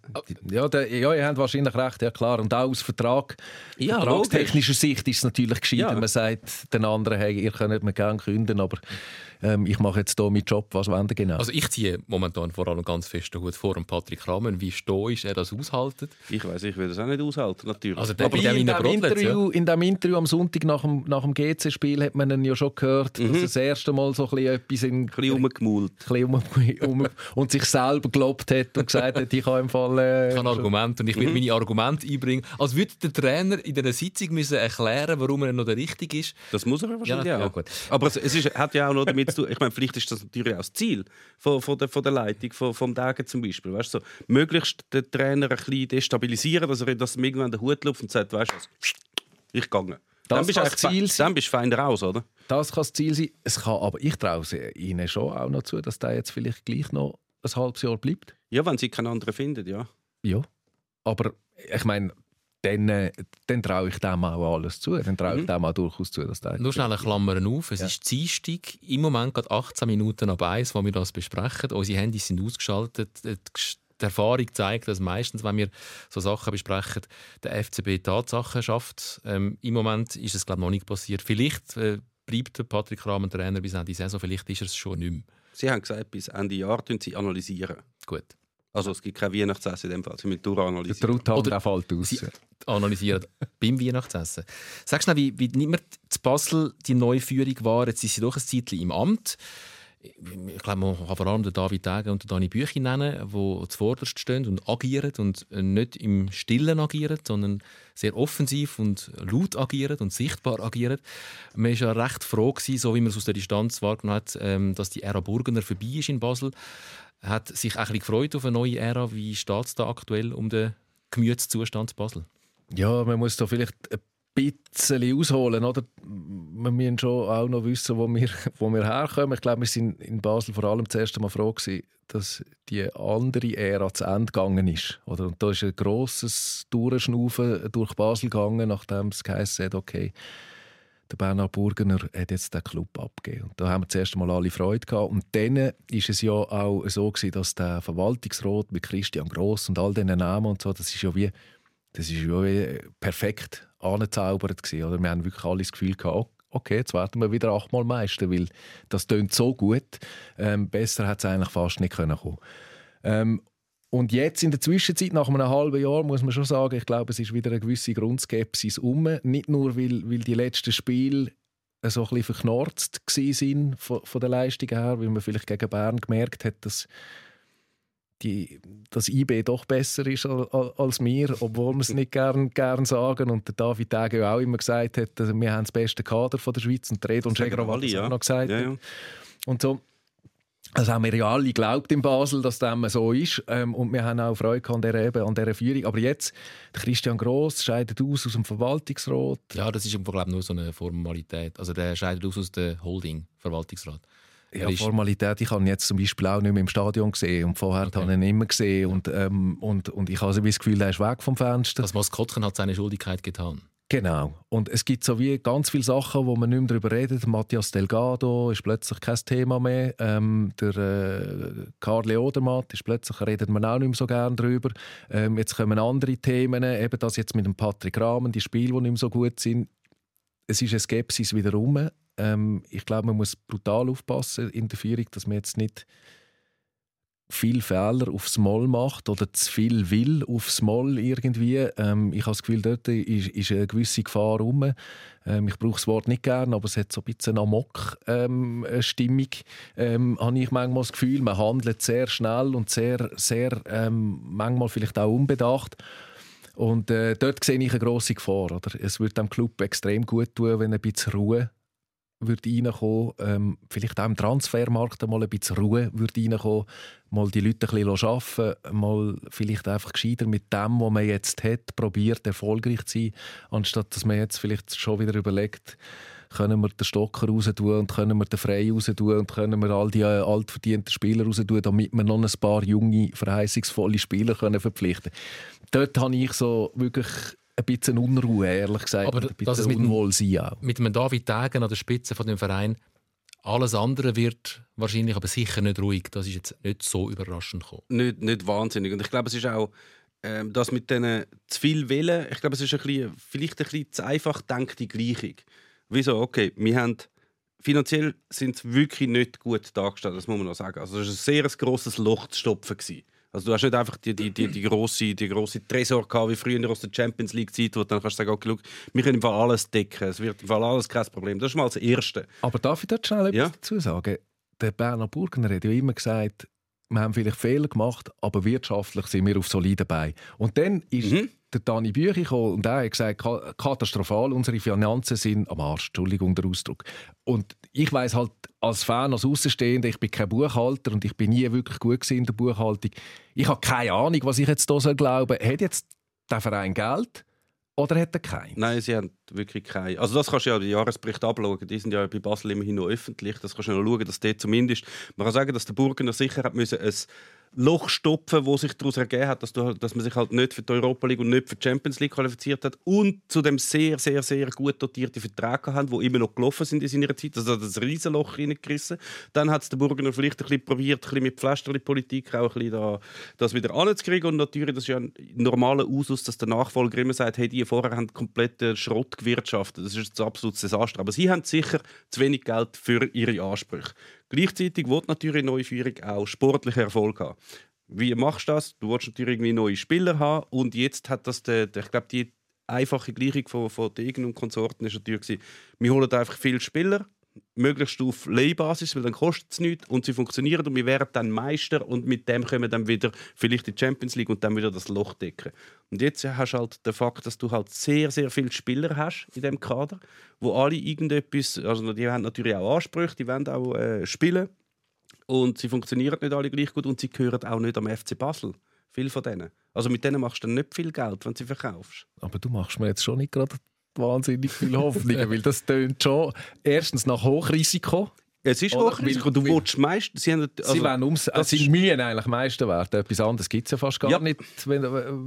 ja. der, ja, ihr habt wahrscheinlich recht, ja klar. Und auch aus Vertrag, Ja, vertragstechnischer Sicht ist es natürlich gescheiter. Ja. Man sagt den anderen, hey, ihr könnt mir gerne künden, aber ähm, ich mache jetzt hier meinen Job, was wollen genau? Also ich ziehe momentan vor allem ganz fest den Hut vor dem Patrick Rahmen. Wie stoisch er das aushaltet. Ich weiß, ich würde das auch nicht aushalten, natürlich. Also der Aber in in dem, Interview, in dem Interview am Sonntag nach dem, nach dem GC-Spiel hat man ihn ja schon gehört, dass er das erste Mal so ein bisschen etwas in, ein bisschen rumgemult. ein bisschen um, *laughs* um, und sich selber gelobt hat und gesagt hat, ich habe im Fall... Äh, Ich habe Argumente und ich will meine Argumente einbringen. Als würde der Trainer in dieser Sitzung müssen erklären warum er noch der Richtige ist. Das muss er wahrscheinlich Ja, auch. ja, gut. Aber es, es ist, hat ja auch noch damit zu tun, ich meine, vielleicht ist das natürlich auch das Ziel von, von, der, von der Leitung, von, vom Dagen zum Beispiel. Weißt, du, so, möglichst den Trainer ein bisschen destabilisieren, dass er ihm irgendwann den Hut läuft und sagt, weißt du was, ich gehe. Das Dann bist du das Ziel sein. dann bist du fein raus, oder? Das kann das Ziel sein. Es kann, aber ich traue ihnen schon auch noch zu, dass der jetzt vielleicht gleich noch ein halbes Jahr bleibt. Ja, wenn sie keinen anderen finden, ja. Ja. Aber ich meine, dann, äh, dann traue ich dem auch alles zu. Dann traue ich dem auch durchaus zu, dass der Nur schnell eine Klammern auf. Es Ja. ist Dienstag, im Moment gerade 18 Minuten ab 1, wo wir das besprechen. Unsere Handys sind ausgeschaltet. Die Gesch- Die Erfahrung zeigt, dass meistens, wenn wir so Sachen besprechen, der FCB Tatsachen schafft. Ähm, Im Moment ist es glaube ich, noch nicht passiert. Vielleicht äh, bleibt der Patrick Rahmen Trainer bis Ende Saison, vielleicht ist er es schon nicht mehr. Sie haben gesagt, bis Ende Jahr tun sie analysieren. Gut. Also es gibt kein Weihnachtsessen in dem Fall. Sie müssen Der durchanalysieren. Truthahn Oder- der fällt aus. Sie analysieren beim Weihnachtsessen. Sag schnell, wie, wie nimmt man zu Basel die neue Führung wahr? Jetzt sind sie doch ein Zeitchen im Amt. Ich glaube, man kann vor allem den David Degen und den Dani Büchi nennen, die zuvorderst stehen und agieren und nicht im Stillen agieren, sondern sehr offensiv und laut agieren und sichtbar agieren. Man war ja recht froh, gewesen, so wie man es aus der Distanz wahrgenommen hat, ähm, dass die Ära Burgener vorbei ist in Basel. Hat sich auch ein gefreut auf eine neue Ära. Wie steht es da aktuell um den Gemütszustand in Basel? Ja, man muss da vielleicht ein bisschen ausholen, oder? Wir müssen schon auch noch wissen, wo wir, *laughs* wo wir herkommen. Ich glaube, wir sind in Basel vor allem das erste Mal froh gewesen, dass die andere Ära zu Ende gegangen ist. Oder? Und da ist ein grosses Durchschnaufen durch Basel gegangen, nachdem es geheißen hat, okay, der Bernhard Burgener hat jetzt den Club abgegeben. Und da haben wir zuerst mal alle Freude gehabt. Und dann ist es ja auch so gewesen, dass der Verwaltungsrat mit Christian Gross und all diesen Namen und so, das ist ja wie das ist ja wie perfekt angezaubert gewesen, oder? Wir haben wirklich alle das Gefühl gehabt, okay, jetzt werden wir wieder achtmal Meister, weil das tönt so gut. Ähm, besser hat es eigentlich fast nicht können kommen. Ähm, und jetzt in der Zwischenzeit, nach einem halben Jahr, muss man schon sagen, ich glaube, es ist wieder eine gewisse Grundskepsis um. Nicht nur, weil, weil die letzten Spiele so ein bisschen verknorzt sind von, von der Leistung her, weil man vielleicht gegen Bern gemerkt hat, dass die, das IB doch besser ist als, wir, obwohl wir es nicht gern, gern sagen. Und der David Dege auch immer gesagt hat, dass wir haben das beste Kader von der Schweiz und Red und sagen Scheger alle, ja. auch noch gesagt. Ja, ja. Und so. Das haben wir ja alle geglaubt in Basel, dass dem so ist. Ähm, und wir haben auch Freude an dieser, eben, an dieser Führung. Aber jetzt, der Christian Gross scheidet aus aus dem Verwaltungsrat. Ja, das ist im glaube nur so eine Formalität. Also der scheidet aus aus der Holding, Verwaltungsrat. Ja, Formalität. Ich habe ihn jetzt zum Beispiel auch nicht mehr im Stadion gesehen. Und vorher Okay. habe ich ihn immer gesehen. Und, ähm, und, und ich habe so das Gefühl, er ist weg vom Fenster. Das Maskottchen hat seine Schuldigkeit getan. Genau. Und es gibt so wie ganz viele Sachen, wo man nicht mehr darüber redet. Matthias Delgado ist plötzlich kein Thema mehr. Ähm, der äh, Karl Odermatt ist plötzlich redet man auch nicht mehr so gerne darüber. Ähm, jetzt kommen andere Themen, eben das jetzt mit dem Patrick Rahmen, die Spiele, die nicht mehr so gut sind. Es ist eine Skepsis wieder. Ähm, ich glaube, man muss brutal aufpassen in der Führung, dass man jetzt nicht viel Fehler aufs Moll macht oder zu viel will aufs Moll irgendwie. Ähm, ich habe das Gefühl, dort ist, ist eine gewisse Gefahr rum. Ähm, ich brauche das Wort nicht gern, aber es hat so ein bisschen Amok-Stimmung, ähm, habe ich manchmal das Gefühl. Man handelt sehr schnell und sehr, sehr ähm, manchmal vielleicht auch unbedacht. Und äh, dort sehe ich eine grosse Gefahr. Oder? Es würde dem Club extrem gut tun, wenn ein bisschen Ruhe würde reinkommen, ähm, vielleicht auch im Transfermarkt mal ein bisschen Ruhe würde reinkommen, mal die Leute ein bisschen arbeiten mal vielleicht einfach gescheiter mit dem, was man jetzt hat, probiert erfolgreich zu sein, anstatt dass man jetzt vielleicht schon wieder überlegt, können wir den Stocker raus tun und können wir den Frei raus tun und können wir all die äh, altverdienten Spieler raus tun, damit wir noch ein paar junge, verheißungsvolle Spieler können verpflichten Dort habe ich so wirklich ein bisschen Unruhe, ehrlich gesagt, Aber ein bisschen mit dem- Unwohlsein auch. Mit einem David Degen an der Spitze von dem Verein, alles andere wird wahrscheinlich aber sicher nicht ruhig. Das ist jetzt nicht so überraschend gekommen. nicht, nicht wahnsinnig. Und ich glaube, es ist auch ähm, das mit diesen zu viel Willen, ich glaube, es ist ein bisschen, vielleicht ein bisschen zu einfach gedachte Gleichung. Wieso? Okay, wir haben finanziell sind wirklich nicht gut dargestellt, das muss man noch sagen. Also es war ein sehr grosses Loch zu stopfen. Gewesen. Also du hast nicht einfach die, die, die, die grosse, die grosse Tresor gehabt, wie früher aus der Champions League Zeit, wo du dann kannst sagen, okay, schau, wir können im Fall alles decken, es wird im Fall alles kein Problem. Das ist mal das Erste. Aber darf ich dort schnell etwas Ja. dazu sagen? Der Bernhard Burgener hat ja immer gesagt, wir haben vielleicht Fehler gemacht, aber wirtschaftlich sind wir auf soliden Beinen. Und dann ist Mhm. der Dani Büchi gekommen und er hat gesagt, ka- katastrophal, unsere Finanzen sind am Arsch. Entschuldigung der Ausdruck. Und ich weiß halt als Fan, als Außenstehender, ich bin kein Buchhalter und ich bin nie wirklich gut in der Buchhaltung. Ich habe keine Ahnung, was ich jetzt hier soll glauben. Hat jetzt der Verein Geld oder hat er kein? Nein, sie haben wirklich keine. Also das kannst du ja den Jahresbericht abschauen. Die sind ja bei Basel immerhin noch öffentlich. Das kannst du ja noch schauen, dass dort zumindest... Man kann sagen, dass der Burgener sicher hat müssen ein Loch stopfen, wo sich daraus ergeben hat, dass, du, dass man sich halt nicht für die Europa League und nicht für die Champions League qualifiziert hat und zu dem sehr, sehr, sehr gut dotierte Verträge haben, die immer noch gelaufen sind in seiner Zeit. Also das Riesenloch reingerissen. Dann hat es der Burgener vielleicht ein bisschen probiert, ein bisschen mit Pflasterli-Politik auch ein bisschen da, das wieder anzukriegen. Und natürlich, das ist ja ein normaler Usus, dass der Nachfolger immer sagt, hey, die vorher haben kompletten Schrott gewirtschaftet. Das ist ein absolutes Desaster. Aber sie haben sicher zu wenig Geld für ihre Ansprüche. Gleichzeitig wird natürlich eine neue Führung auch sportlichen Erfolg haben. Wie machst du das? Du willst natürlich irgendwie neue Spieler haben und jetzt hat das, der, der ich glaube, die einfache Gleichung von, von Degen und Konsorten ist natürlich gewesen, wir holen einfach viele Spieler, möglichst auf Leihbasis, weil dann kostet es nichts und sie funktionieren und wir werden dann Meister und mit dem können wir dann wieder vielleicht die Champions League und dann wieder das Loch decken. Und jetzt hast du halt den Fakt, dass du halt sehr, sehr viele Spieler hast in dem Kader, wo alle irgendetwas, also die haben natürlich auch Ansprüche, die wollen auch äh, spielen und sie funktionieren nicht alle gleich gut und sie gehören auch nicht am FC Basel. Viele von denen. Also mit denen machst du dann nicht viel Geld, wenn du sie verkaufst. Aber du machst mir jetzt schon nicht gerade wahnsinnig viel Hoffnung, *laughs* weil das tönt schon erstens nach Hochrisiko. Es ist Oder- Hochrisiko. Du willst meist, sie haben, also, sie wollen ums das sie mühen eigentlich Meister werden. Etwas anderes gibt es ja fast gar Ja. nicht, wenn,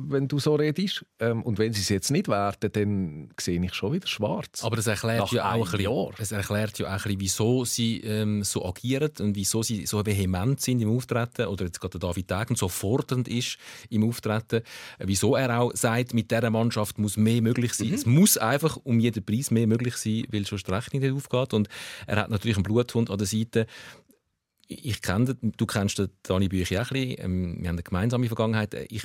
wenn du so redest. Ähm, und wenn sie es jetzt nicht werden, dann sehe ich schon wieder schwarz. Aber das erklärt Nach ja auch ein bisschen, Jahr. es erklärt ja auch ein bisschen, wieso sie ähm, so agieren und wieso sie so vehement sind im Auftreten oder jetzt gerade der David Degen so fordernd ist im Auftreten. Äh, Wieso er auch sagt, mit dieser Mannschaft muss mehr möglich sein. Es muss einfach um jeden Preis mehr möglich sein, weil sonst die Rechnung nicht aufgeht. Und er hat natürlich einen Bluthund an der Seite. Ich kenne, du kennst den Dani Büchi auch ein bisschen. Ähm, wir haben eine gemeinsame Vergangenheit. Ich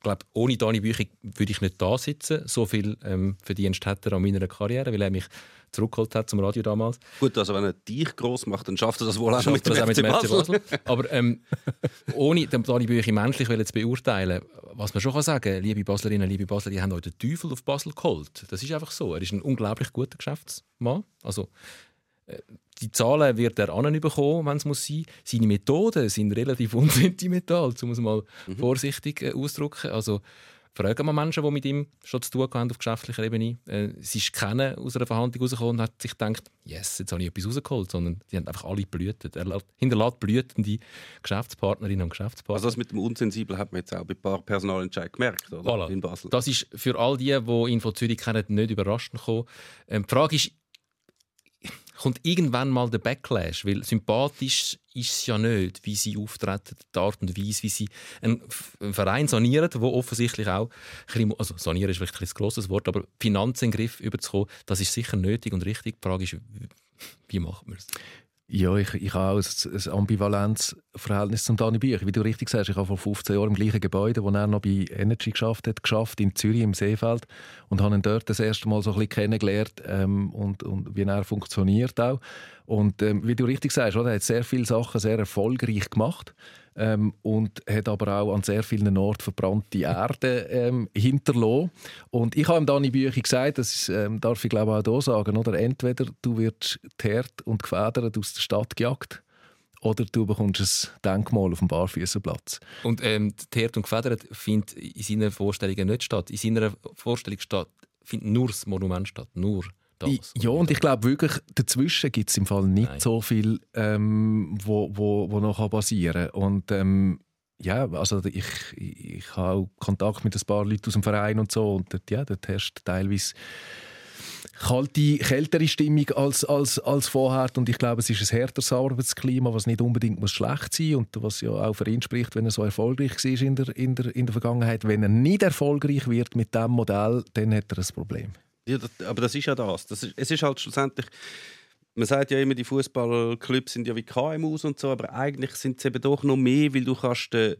glaube, ohne Dani Büchi würde ich nicht da sitzen. So viel ähm, Verdienst hat er an meiner Karriere, weil er mich zurückgeholt hat zum Radio damals. Gut, also wenn er dich groß macht, dann schafft er das wohl auch mit dem das auch mit dem FC Basel. Aber ähm, ohne den Dani Büchi menschlich zu beurteilen, was man schon kann sagen liebe Baslerinnen, liebe Basler, die haben heute den Teufel auf Basel geholt. Das ist einfach so. Er ist ein unglaublich guter Geschäftsmann. Also, äh, die Zahlen wird er anbekommen, wenn es muss sein. Seine Methoden sind relativ *laughs* unsentimental, um es mal vorsichtig äh, auszudrücken. Also, fragen wir Menschen, die mit ihm schon zu tun haben auf geschäftlicher Ebene. Äh, sie ist keiner aus einer Verhandlung rausgekommen und hat sich gedacht, yes, jetzt habe ich etwas rausgeholt, sondern die haben einfach alle blühtet. Er lässt- hinterlässt blütende Geschäftspartnerinnen und Geschäftspartner. Also das mit dem Unsensibel hat man jetzt auch bei ein paar Personalentscheidungen gemerkt, oder? Voilà. In Basel. Das ist für all die, die ihn von Zürich kennen, nicht überraschend gekommen. Ähm, die Frage ist, kommt irgendwann mal der Backlash? Weil sympathisch ist es ja nicht, wie sie auftreten, die Art und Weise, wie sie einen, Verein sanieren, der offensichtlich auch, also sanieren ist vielleicht ein grosses Wort, aber Finanzen in den Griff überzukommen, das ist sicher nötig und richtig. Die Frage ist, wie macht man es? Ja, ich, ich habe auch ein, ein Ambivalenzverhältnis zum Dani Bücher. Wie du richtig sagst, ich habe vor 15 Jahren im gleichen Gebäude, wo er noch bei Energy geschafft hat, geschafft, in Zürich im Seefeld und habe ihn dort das erste Mal so ein bisschen kennengelernt ähm, und, und wie er funktioniert auch. Und ähm, wie du richtig sagst, oder, er hat sehr viele Sachen sehr erfolgreich gemacht ähm, und hat aber auch an sehr vielen Orten verbrannte Erde ähm, hinterlassen. Und ich habe ihm Dani Büchi gesagt, das ist, ähm, darf ich glaube auch hier sagen, oder? entweder du wirst geteert und gefedert aus der Stadt gejagt oder du bekommst ein Denkmal auf dem Barfüßerplatz. Und ähm, Herd und Gefedert findet in seinen Vorstellungen nicht statt. In seiner Vorstellung statt, findet nur das Monument statt. Nur das. Ja, und ich glaube wirklich, dazwischen gibt es im Fall nicht Nein. so viel, ähm, wo, wo, wo noch kann passieren kann. Und ähm, ja, also ich, ich, ich habe auch Kontakt mit ein paar Leuten aus dem Verein und so und dort, ja, dort herrscht teilweise kalte, kältere Stimmung als, als, als vorher. Und ich glaube, es ist ein härteres Arbeitsklima, was nicht unbedingt muss schlecht sein muss und was ja auch für ihn spricht, wenn er so erfolgreich war in der, in der, in der Vergangenheit. Wenn er nicht erfolgreich wird mit diesem Modell, dann hat er ein Problem. Ja, das, aber das ist ja das. das ist, es ist halt schlussendlich. Man sagt ja immer, die Fußballclubs sind ja wie KMUs und so, aber eigentlich sind es eben doch noch mehr, weil du kannst den äh,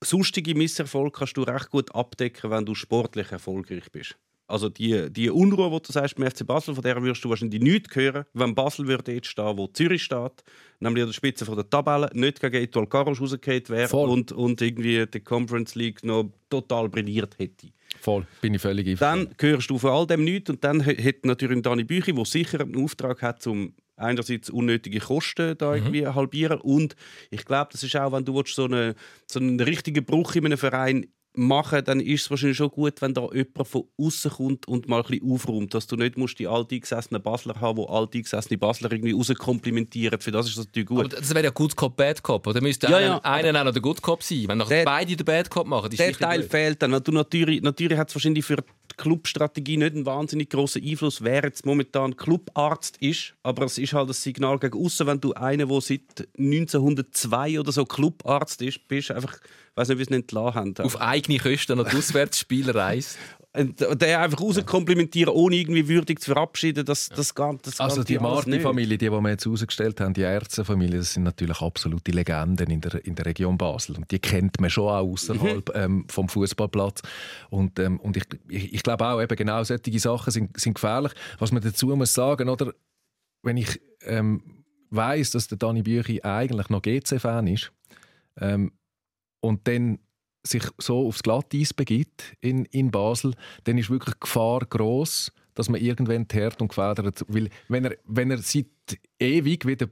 sonstige Misserfolg kannst du recht gut abdecken, wenn du sportlich erfolgreich bist. Also die, die Unruhe, die du sagst beim FC Basel, von der wirst du wahrscheinlich nichts hören, wenn Basel würde jetzt stehen, wo Zürich steht, nämlich an der Spitze von der Tabelle, nicht gegen Etoile Carouge rausgefallen wäre Voll. und, und irgendwie die Conference League noch total brilliert hätte. Voll, bin ich völlig einverstanden. Dann hörst du von all dem nichts und dann hat natürlich Dani Büchi, der sicher einen Auftrag hat, um einerseits unnötige Kosten da irgendwie halbieren und ich glaube, das ist auch, wenn du willst, so, eine, so einen richtigen Bruch in einem Verein machen, dann ist es wahrscheinlich schon gut, wenn da jemand von außen kommt und mal ein bisschen aufräumt, dass du nicht musst die alteingesessenen Basler haben, die alteingesessene Basler irgendwie rauskomplimentieren. Für das ist das natürlich Aber gut. das wäre ja Good Cop, Bad Cop. Oder müsste Ja, einer, ja, einer auch noch der Good Cop sein? Wenn Der- beide den Bad Cop machen, ist Der Teil blöd. fehlt dann. Du natürlich natürlich hat es wahrscheinlich für die Clubstrategie nicht einen wahnsinnig großen Einfluss, wer jetzt momentan Clubarzt ist. Aber es ist halt das Signal gegen außen, wenn du einer, der seit 1902 oder so Clubarzt ist, bist, einfach, weiß nicht, wie sie ihn entlassen haben. Auf eigene Kosten noch die *laughs* Auswärtsspieler reist. Und den einfach rauskomplimentieren, ohne irgendwie würdig zu verabschieden, das, das, geht, das Also geht die ja. Marti-Familie, die, die wir jetzt herausgestellt haben, die Ärzte-Familie, das sind natürlich absolute Legenden in der, in der Region Basel. Und die kennt man schon auch außerhalb Mhm. ähm, vom Fußballplatz. Und, ähm, und ich, ich, ich glaube auch, eben genau solche Sachen sind, sind gefährlich. Was man dazu muss sagen, oder, wenn ich ähm, weiß, dass der Dani Büchi eigentlich noch GC-Fan ist ähm, und dann sich so aufs Glatteis begibt in, in Basel, dann ist wirklich die Gefahr groß, dass man irgendwann teert und gefedert. Weil wenn er, wenn er seit ewig wie der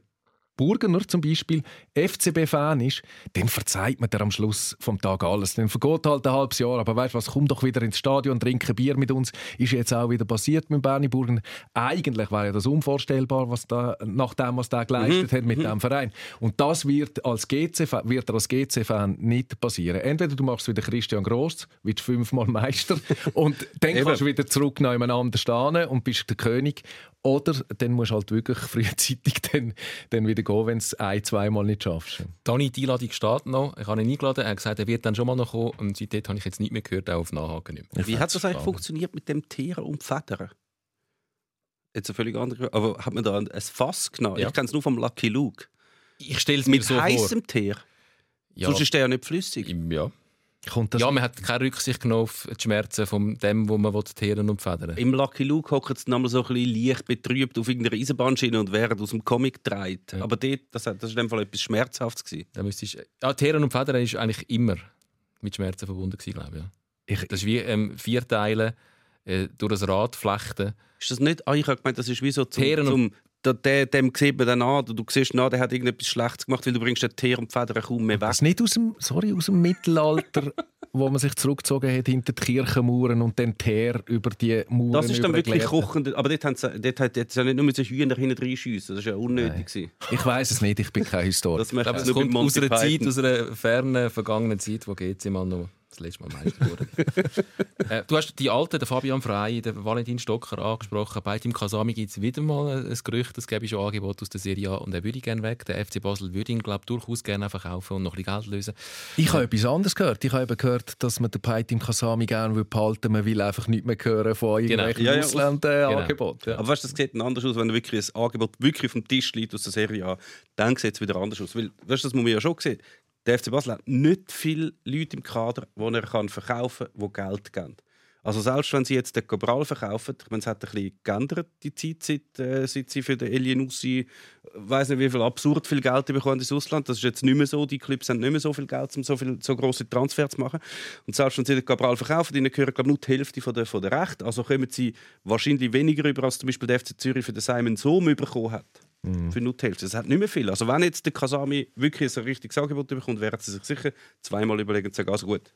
Burgener zum Beispiel FCB-Fan ist, dann verzeiht man dir am Schluss vom Tag alles. Dann vergeht halt ein halbes Jahr, aber weißt du was, komm doch wieder ins Stadion, trink ein Bier mit uns. Ist jetzt auch wieder passiert mit Bernie Burgener. Eigentlich wäre ja das unvorstellbar, was da, nach dem, was der geleistet hat mit dem Verein. Und das wird, als GC, wird er als GC-Fan nicht passieren. Entweder du machst wieder Christian Gross, wirst fünfmal *laughs* Meister und dann kannst du wieder zurück nebeneinander stehen und bist der König. Oder dann musst du halt wirklich *laughs* frühzeitig dann, dann wieder gehen, wenn du es ein-, zweimal nicht schaffst. Dani, die Einladung steht noch. Ich habe ihn eingeladen. Er hat gesagt, er wird dann schon mal noch kommen. Und seitdem habe ich jetzt nicht mehr gehört, auch auf Nachhaken nicht mehr. Wie hat das eigentlich funktioniert mit dem Tieren und Federn? Jetzt eine völlig andere. Aber hat man da ein Fass genommen? Ja. Ich kenne es nur vom Lucky Luke. Ich stelle es mir Mit so vor. heißem Tier. Ja, Sonst ist der ja nicht flüssig. ja. Kommt das ja, man hat keine Rücksicht genommen auf die Schmerzen von dem, wo man teeren und federn Im Lucky Luke hockt es nochmal so ein bisschen leicht betrübt auf irgendeiner Eisenbahnschiene und werden aus dem Comic gedreht. Ja. Aber dort, das, hat- das ist in dem Fall etwas Schmerzhaftes. Gewesen. Da müsstest, ja, teeren und federn ist eigentlich immer mit Schmerzen verbunden gewesen, glaube ich. Ja. Das ist wie ähm, vier Teile äh, durch ein Rad flechten. Ist das nicht? Ah, ich habe gemeint, das ist wie so zum, und- zum da, der, dem sieht man dann an, du siehst, na, der hat irgendetwas Schlechtes gemacht, weil du bringst den Tier und die Federn kaum mehr weg. das nicht aus dem, sorry, aus dem Mittelalter, *laughs* wo man sich zurückgezogen hat hinter die Kirchenmauern und dann Teer über die Mauern Das ist dann wirklich kochend. Aber dort, hat jetzt ja nicht nur mit so Hühner hinten reinschiessen. Das war ja unnötig. Ich weiß es nicht, ich bin kein *laughs* Historiker. Das Ich glaube, es nur kommt aus einer Zeit, aus einer fernen, vergangenen Zeit, wo GC mal noch das letzte Mal Meister wurde. *laughs* äh, du hast die Alten, den Fabian Frey, den Valentin Stocker angesprochen. Bei Tim Kasami gibt es wieder mal ein Gerücht, es gäbe schon Angebot aus der Serie A und er würde gerne weg. Der FC Basel würde ihn, glaube durchaus gerne verkaufen und noch ein bisschen Geld lösen. Ich habe etwas anderes gehört. Ich habe gehört, dass man den Peitim Kasami gerne will behalten will. Man will einfach nicht mehr hören von irgendwelchen Ja, ja, Ausländer-Angeboten. Ja. Aber weißt, du, das sieht anders aus, wenn wirklich ein Angebot wirklich auf dem Tisch liegt aus der Serie A. Dann sieht es wieder anders aus. Weil, weißt, du, das muss man ja schon sehen. Der FC Basel hat nicht viele Leute im Kader, die er kann verkaufen kann, die Geld geben. Also selbst wenn sie jetzt den Cabral verkaufen, ich meine, es hat ein bisschen geändert, die Zeit, seit, äh, seit sie für den Elienussi, weiß nicht wie viel, absurd viel Geld bekommen ins Ausland. Das ist jetzt nicht mehr so. Die Clubs haben nicht mehr so viel Geld, um so, viel, so grosse Transfers zu machen. Und selbst wenn sie den Cabral verkaufen, ihnen gehören glaube ich, nur die Hälfte von der, von der Rechte. Also kommen sie wahrscheinlich weniger über, als zum Beispiel der FC Zürich für den Simon Sohm bekommen hat. Für nur die Hälfte. Das hat nicht mehr viel. Also wenn jetzt der Kasami wirklich ein richtiges Angebot bekommt, werden sie sich sicher zweimal überlegen und sagen, also gut,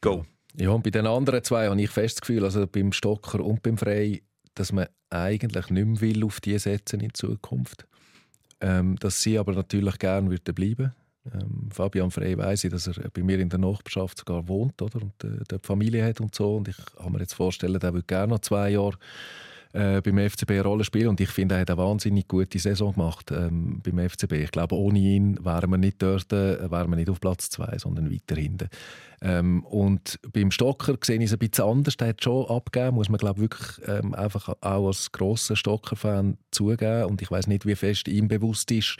go. Ja, und bei den anderen zwei habe ich fest das Gefühl, also beim Stocker und beim Frey, dass man eigentlich nicht mehr will auf die setzen in Zukunft. Ähm, dass sie aber natürlich gerne würden bleiben. Ähm, Fabian Frey weiss ich, dass er bei mir in der Nachbarschaft sogar wohnt oder? und äh, dort Familie hat und so. Und ich kann mir jetzt vorstellen, der würde gerne noch zwei Jahre äh, beim FCB eine Rolle spielen. Und ich finde, er hat eine wahnsinnig gute Saison gemacht ähm, beim FCB. Ich glaube, ohne ihn wären wir nicht dort, äh, wären wir nicht auf Platz zwei, sondern weiter hinten. Ähm, und beim Stocker sehe ich es ein bisschen anders. Der hat schon abgegeben, muss man glaube wirklich ähm, einfach auch als grosser Stocker-Fan zugeben. Und ich weiß nicht, wie fest ihm bewusst ist,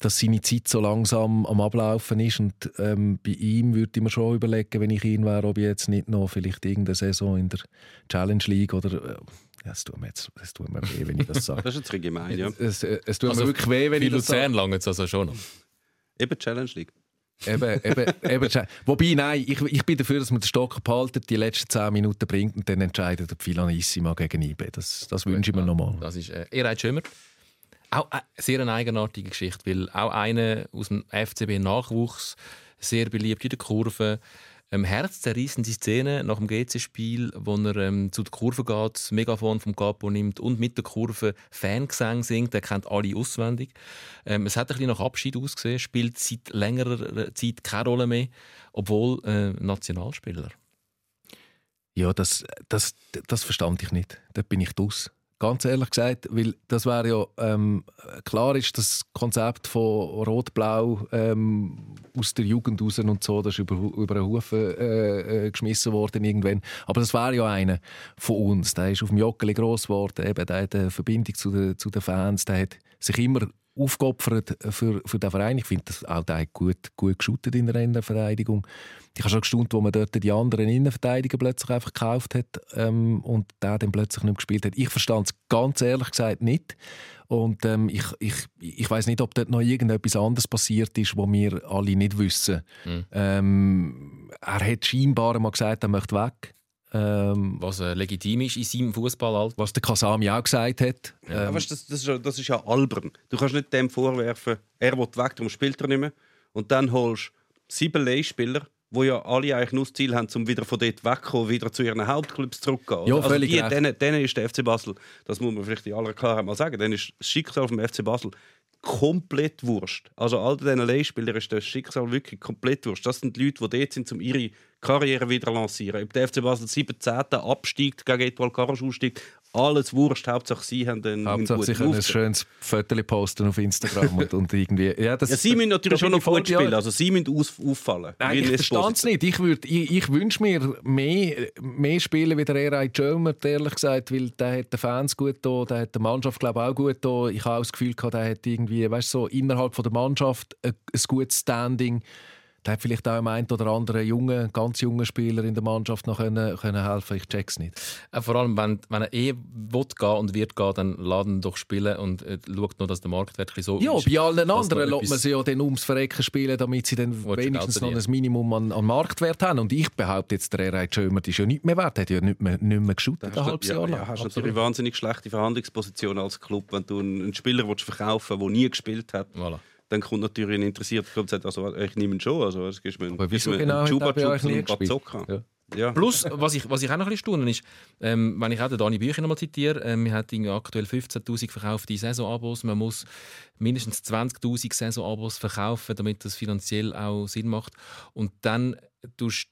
dass seine Zeit so langsam am Ablaufen ist. Und ähm, bei ihm würde ich mir schon überlegen, wenn ich ihn wäre, ob ich jetzt nicht noch vielleicht irgendeine Saison in der Challenge League oder... Äh, ja, es tut mir jetzt es tut mir weh, wenn ich das sage. *laughs* Das ist jetzt gemein, ja. es, äh, es tut Also mir wirklich weh, wenn ich das sage. Luzern lange es also schon noch. Eben Challenge League. Eben, eben, eben. *laughs* Wobei, nein, ich, ich bin dafür, dass man den Stock behaltet, die letzten 10 Minuten bringt und dann entscheidet der Filanissima gegen IB. Das, das wünsche ich mir nochmal. Das ist äh, Erhard Schömer. Auch eine sehr eine eigenartige Geschichte, weil auch einer aus dem FCB-Nachwuchs, sehr beliebt in der Kurve, ähm, herzzerreißende Szene nach dem GC-Spiel, wo er ähm, zu der Kurve geht, das Megafon vom Capo nimmt und mit der Kurve Fangesang singt. Er kennt alle auswendig. Ähm, es hat ein bisschen nach Abschied ausgesehen, spielt seit längerer Zeit keine Rolle mehr, obwohl äh, Nationalspieler. Ja, das, das, das verstand ich nicht. Dort bin ich draus. Ganz ehrlich gesagt, weil das wäre ja ähm, klar ist das Konzept von Rot-Blau ähm, aus der Jugend raus und so, das ist über, über einen Haufen äh, äh, geschmissen worden irgendwann. Aber das wäre ja einer von uns. Der ist auf dem Joggeli gross geworden, eben, der hat eine Verbindung zu den, zu den Fans, der hat sich immer aufgeopfert für, für den Verein. Ich finde, auch der gut, gut geschootet in der Innenverteidigung. Ich habe schon gestaunt, wo man dort die anderen Innenverteidiger plötzlich einfach gekauft hat ähm, und der dann plötzlich nicht gespielt hat. Ich verstand es ganz ehrlich gesagt nicht. Und ähm, ich, ich, ich weiß nicht, ob dort noch irgendetwas anderes passiert ist, was wir alle nicht wissen. Mhm. Ähm, er hat scheinbar mal gesagt, er möchte weg. Ähm, was äh, legitim ist in seinem Fußballalter. Was der Kasami auch gesagt hat. Ja, ähm, weißt, das, das, ist ja, das ist ja albern. Du kannst nicht dem vorwerfen, er will weg, darum spielt er nicht mehr. Und dann holst du sieben Leihspieler, die ja alle eigentlich nur das Ziel haben, um wieder von dort wegzukommen, wieder zu ihren Hauptclubs zurückzugehen. Ja, also völlig die, denen, denen, ist der FC Basel, das muss man vielleicht in aller Klarheit mal sagen, dann ist das Schicksal vom FC Basel komplett wurscht. Also all diesen Leihspielern ist das Schicksal wirklich komplett wurscht. Das sind die Leute, die dort sind, um ihre Karriere wieder lancieren. Ob der FC Basel 17. absteigt, gegen Etoile Karosch aussteigt, alles wurscht. Hauptsache sie haben einen Hauptsache sie können ein schönes Foto posten auf Instagram und, und irgendwie... Ja, das, ja, sie müssen natürlich schon noch gut spielen, also sie müssen aus, auffallen. Nein, ich verstehe es nicht. Ich, ich, ich wünsche mir mehr, mehr Spielen wie der Eray Jömer, ehrlich gesagt, weil der hat den Fans gut da, der hat der Mannschaft glaube auch gut da. Ich habe auch das Gefühl gehabt, der hat irgendwie, weißt, so innerhalb von der Mannschaft ein, ein gutes Standing da hat vielleicht auch ein oder andere junge, ganz junge Spieler in der Mannschaft noch können, können helfen. Ich check's nicht. Äh, vor allem, wenn, wenn er eh will gehen und wird gehen, dann laden doch spielen und äh, schaut noch, dass der Marktwert so ja, ist. Ja, bei allen anderen lässt man sie ja dann ums Verrecken spielen, damit sie dann wenigstens noch ein Minimum an, an, Marktwert haben. Und ich behaupte jetzt, der Erhard Schömer ist ja nicht mehr wert. Er hat ja nicht mehr, nicht mehr geschootet, ein halbes ja, Jahr lang. Ja, hast natürlich eine wahnsinnig schlechte Verhandlungsposition als Club, wenn du einen Spieler verkaufen willst, der nie gespielt hat. Voilà dann kommt natürlich ein interessierter Club und sagt, also, ich nehme ihn schon. Also, es gibt mir Aber wieso genau Chuba Chuba und Bazooka. Ja. Ja. Plus, was ich, was ich auch noch ein bisschen staune, ist, ähm, wenn ich auch den Dani Bücher noch mal zitiere, ähm, wir haben aktuell 15'000 verkaufte Saisonabos, man muss mindestens 20'000 Saisonabos verkaufen, damit das finanziell auch Sinn macht. Und dann tust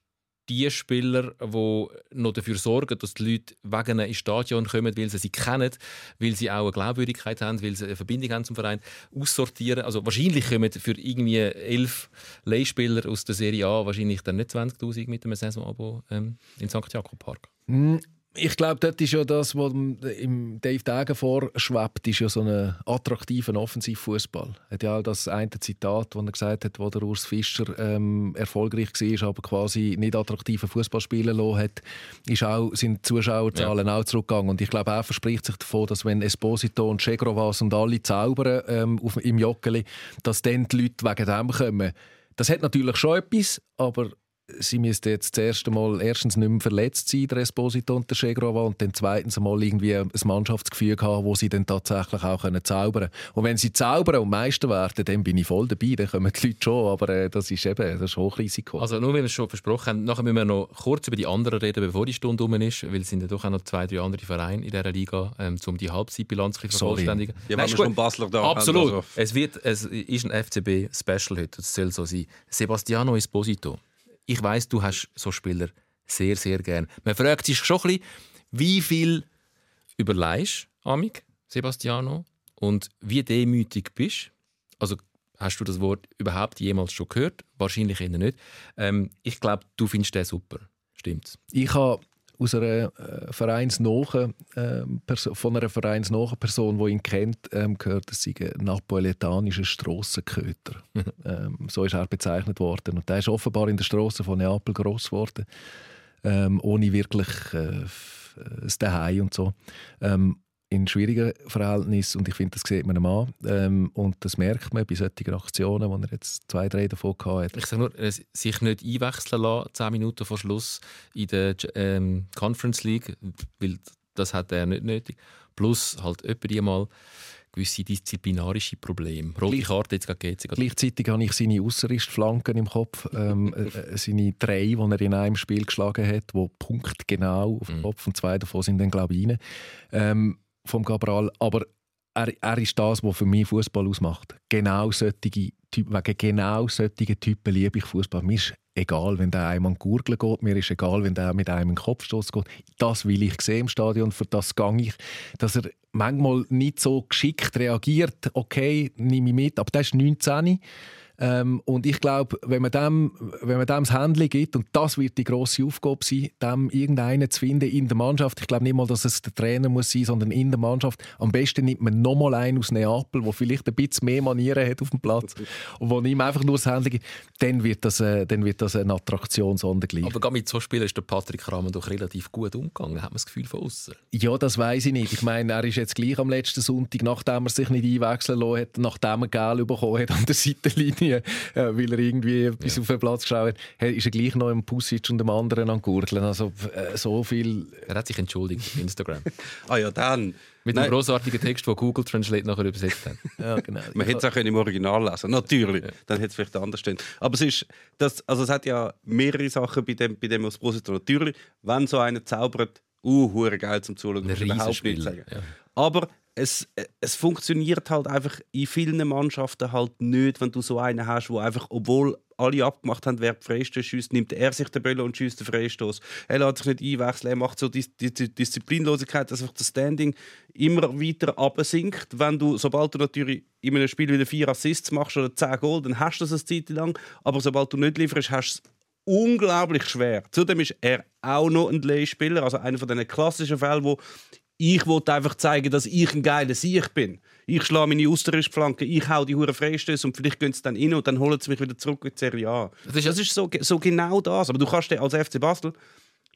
die Spieler, die noch dafür sorgen, dass die Leute wegen ins Stadion kommen, weil sie sie kennen, weil sie auch eine Glaubwürdigkeit haben, weil sie eine Verbindung haben zum Verein, aussortieren. Also wahrscheinlich kommen für irgendwie elf Leihspieler aus der Serie A wahrscheinlich dann nicht 20'000 mit einem Saisonabo ähm, in St. Jakob Park. Mm ich glaube, dort ist ja das, was im Dave Dagen vorschwebt, ist ja so ein attraktiver Offensivfußball. Hat ja auch das eine Zitat, das er gesagt hat, wo der Urs Fischer ähm, erfolgreich war, aber quasi nicht attraktiven Fußball spielen lassen hat, ist auch, sind die Zuschauerzahlen ja. auch zurückgegangen. Und ich glaube, er verspricht sich davon, dass wenn Esposito und Chegrovas und alle zaubern ähm, auf, im Joggeli, dass dann die Leute wegen dem kommen. Das hat natürlich schon etwas, aber sie müsste jetzt das erste Mal erstens nicht mehr verletzt sein, der Esposito und der Schegrova, und dann zweitens mal irgendwie ein Mannschaftsgefühl haben, wo sie dann tatsächlich auch können zaubern können. Und wenn sie zaubern und Meister werden, dann bin ich voll dabei, dann kommen die Leute schon, aber äh, das ist eben das ist Hochrisiko. Also nur, wenn wir es schon versprochen haben, nachher müssen wir noch kurz über die anderen reden, bevor die Stunde um ist, weil es sind ja doch auch noch zwei, drei andere Vereine in dieser Liga, ähm, um die Halbzeitbilanz zu vervollständigen. Ja, Nein, wir schon Basler da Absolut. Also. Es, wird, es ist ein FCB-Special heute, das soll so sein. Sebastiano Esposito ich weiß, du hast so Spieler sehr, sehr gern. Man fragt sich schon ein bisschen, wie viel überleihst Amik, Sebastiano, und wie demütig bist. Also hast du das Wort überhaupt jemals schon gehört? Wahrscheinlich eher nicht. Ähm, ich glaube, du findest den super. Stimmt's? Ich habe aus einer äh, vereinsnahen, äh, von einer vereinsnahen Person, die ihn kennt, ähm, gehört, dass sie ein napolitanischer Strassenköter. *laughs* ähm, so ist er bezeichnet worden. Und der ist offenbar in der Straße von Neapel groß geworden, ähm, ohne wirklich äh, das Daheim und so. Ähm, in schwierigen Verhältnissen und ich finde, das sieht man ihm an ähm, und das merkt man bei solchen Aktionen, wo er jetzt zwei, drei davon hat. Ich sage nur, sich nicht einwechseln lassen, zehn Minuten vor Schluss in der ähm, Conference League, weil das hat er nicht nötig. Plus halt etwa mal gewisse disziplinarische Probleme. Rote Gleich, Karte jetzt gegen GC. Gleichzeitig habe ich seine Ausserristflanken im Kopf, ähm, *laughs* äh, äh, seine drei, die er in einem Spiel geschlagen hat, wo punktgenau auf den mhm. Kopf und zwei davon sind dann glaube ich rein. Ähm, vom Cabral. Aber er, er ist das, was für mich Fußball ausmacht. Genau solche Typen, wegen genau solchen Typen liebe ich Fußball. Mir ist egal, wenn der einem an die Gurgel geht, mir ist egal, wenn der mit einem einen Kopfstoß geht. Das will ich sehen im Stadion, für das gehe ich. Dass er manchmal nicht so geschickt reagiert, okay, nehme ich mit, aber das ist 19. Ähm, und ich glaube, wenn man dem, wenn man dem das Handeln gibt, und das wird die grosse Aufgabe sein, dem irgendeinen zu finden in der Mannschaft. Ich glaube nicht mal, dass es der Trainer muss sein, sondern in der Mannschaft. Am besten nimmt man nochmal einen aus Neapel, der vielleicht ein bisschen mehr Manieren hat auf dem Platz *laughs* und wo ihm einfach nur das Handeln gibt. Dann wird das, äh, dann wird das eine Attraktion sondergleich. Aber gerade mit so Spielern ist der Patrick Rahmen doch relativ gut umgegangen, hat man das Gefühl von außen. Ja, das weiß ich nicht. Ich meine, er ist jetzt gleich am letzten Sonntag, nachdem er sich nicht einwechseln lassen hat, nachdem er Geld bekommen hat an der Seitenlinie, äh, weil er irgendwie bis auf den Platz geschaut hat, ist er gleich noch im Pussic und dem anderen an Gurteln. Also äh, so viel... Er hat sich entschuldigt auf Instagram. *laughs* Ah ja, dann. Mit Nein. einem grossartigen Text, den Google Translate nachher übersetzt hat. *laughs* Ja, genau. Man hätte es auch können im Original lesen Natürlich. Dann hätte es vielleicht anders stehen. Aber es ist, das, also es hat ja mehrere Sachen bei dem, bei dem Osposito. Natürlich, wenn so einer zaubert, uh, geil zum Zuschauen. Ein überhaupt nicht sagen. ja. Aber es, es funktioniert halt einfach in vielen Mannschaften halt nicht, wenn du so einen hast, wo einfach, obwohl alle abgemacht haben, wer Freistoß schießt, nimmt er sich den Böller und schießt den Freistoß. Er lässt sich nicht einwechseln, er macht so die, die, die Disziplinlosigkeit, dass einfach das Standing immer weiter absinkt. Wenn du, sobald du natürlich in einem Spiel wieder vier Assists machst oder zehn Goal, dann hast du das eine Zeit lang. Aber sobald du nicht lieferst, hast du es unglaublich schwer. Zudem ist er auch noch ein Leihspieler, also einer von diesen klassischen Fällen, wo ich wollte einfach zeigen, dass ich ein geiler Sieg bin. Ich schlage meine Flanke, ich hau die Hure Freistöße und vielleicht gehen sie dann rein und dann holen sie mich wieder zurück in die Serie A. Das Das ist- ist, so, so genau das. Aber du kannst als FC Basel,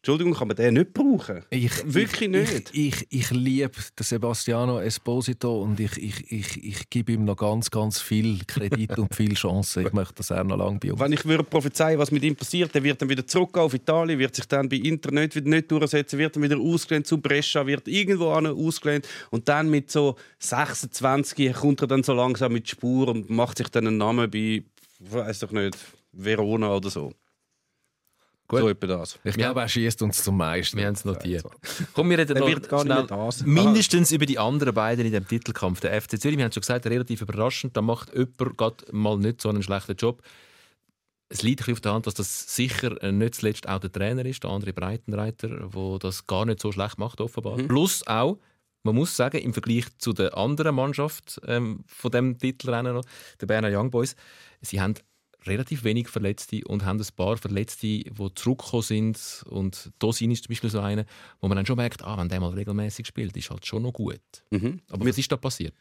Entschuldigung, kann man den nicht brauchen. Ich, Wirklich ich, nicht. Ich, ich, ich liebe Sebastiano Esposito und ich, ich, ich, ich gebe ihm noch ganz, ganz viel Kredit und viel Chancen. Ich möchte, dass er noch lange bei uns Wenn ich würde prophezeien, was mit ihm passiert, der wird dann wieder zurückgehen auf Italien, wird sich dann bei Inter nicht, wieder nicht durchsetzen, wird dann wieder ausgelehnt zu Brescia, wird irgendwo an ausgelehnt und dann mit so 26 kommt er dann so langsam mit Spur und macht sich dann einen Namen bei, weiß doch nicht, Verona oder so. Gut. So etwa das. Ich glaube, er schießt uns zum meisten. Wir haben es notiert. Komm, wir reden noch schnell mindestens über die anderen beiden in dem Titelkampf. Der FC Zürich, wir haben schon gesagt, relativ überraschend. Da macht jemand gerade mal nicht so einen schlechten Job. Es liegt ein bisschen auf der Hand, dass das sicher nicht zuletzt auch der Trainer ist, der andere Breitenreiter, der das gar nicht so schlecht macht, offenbar. Plus auch, man muss sagen, im Vergleich zu der anderen Mannschaft ähm, von dem Titelrennen, der Berner Young Boys, sie haben relativ wenig Verletzte und haben ein paar Verletzte, die zurückgekommen sind. Und Dosin ist zum Beispiel so einer, wo man dann schon merkt, ah, wenn der mal regelmäßig spielt, ist halt schon noch gut. Mhm. Aber was ist da passiert?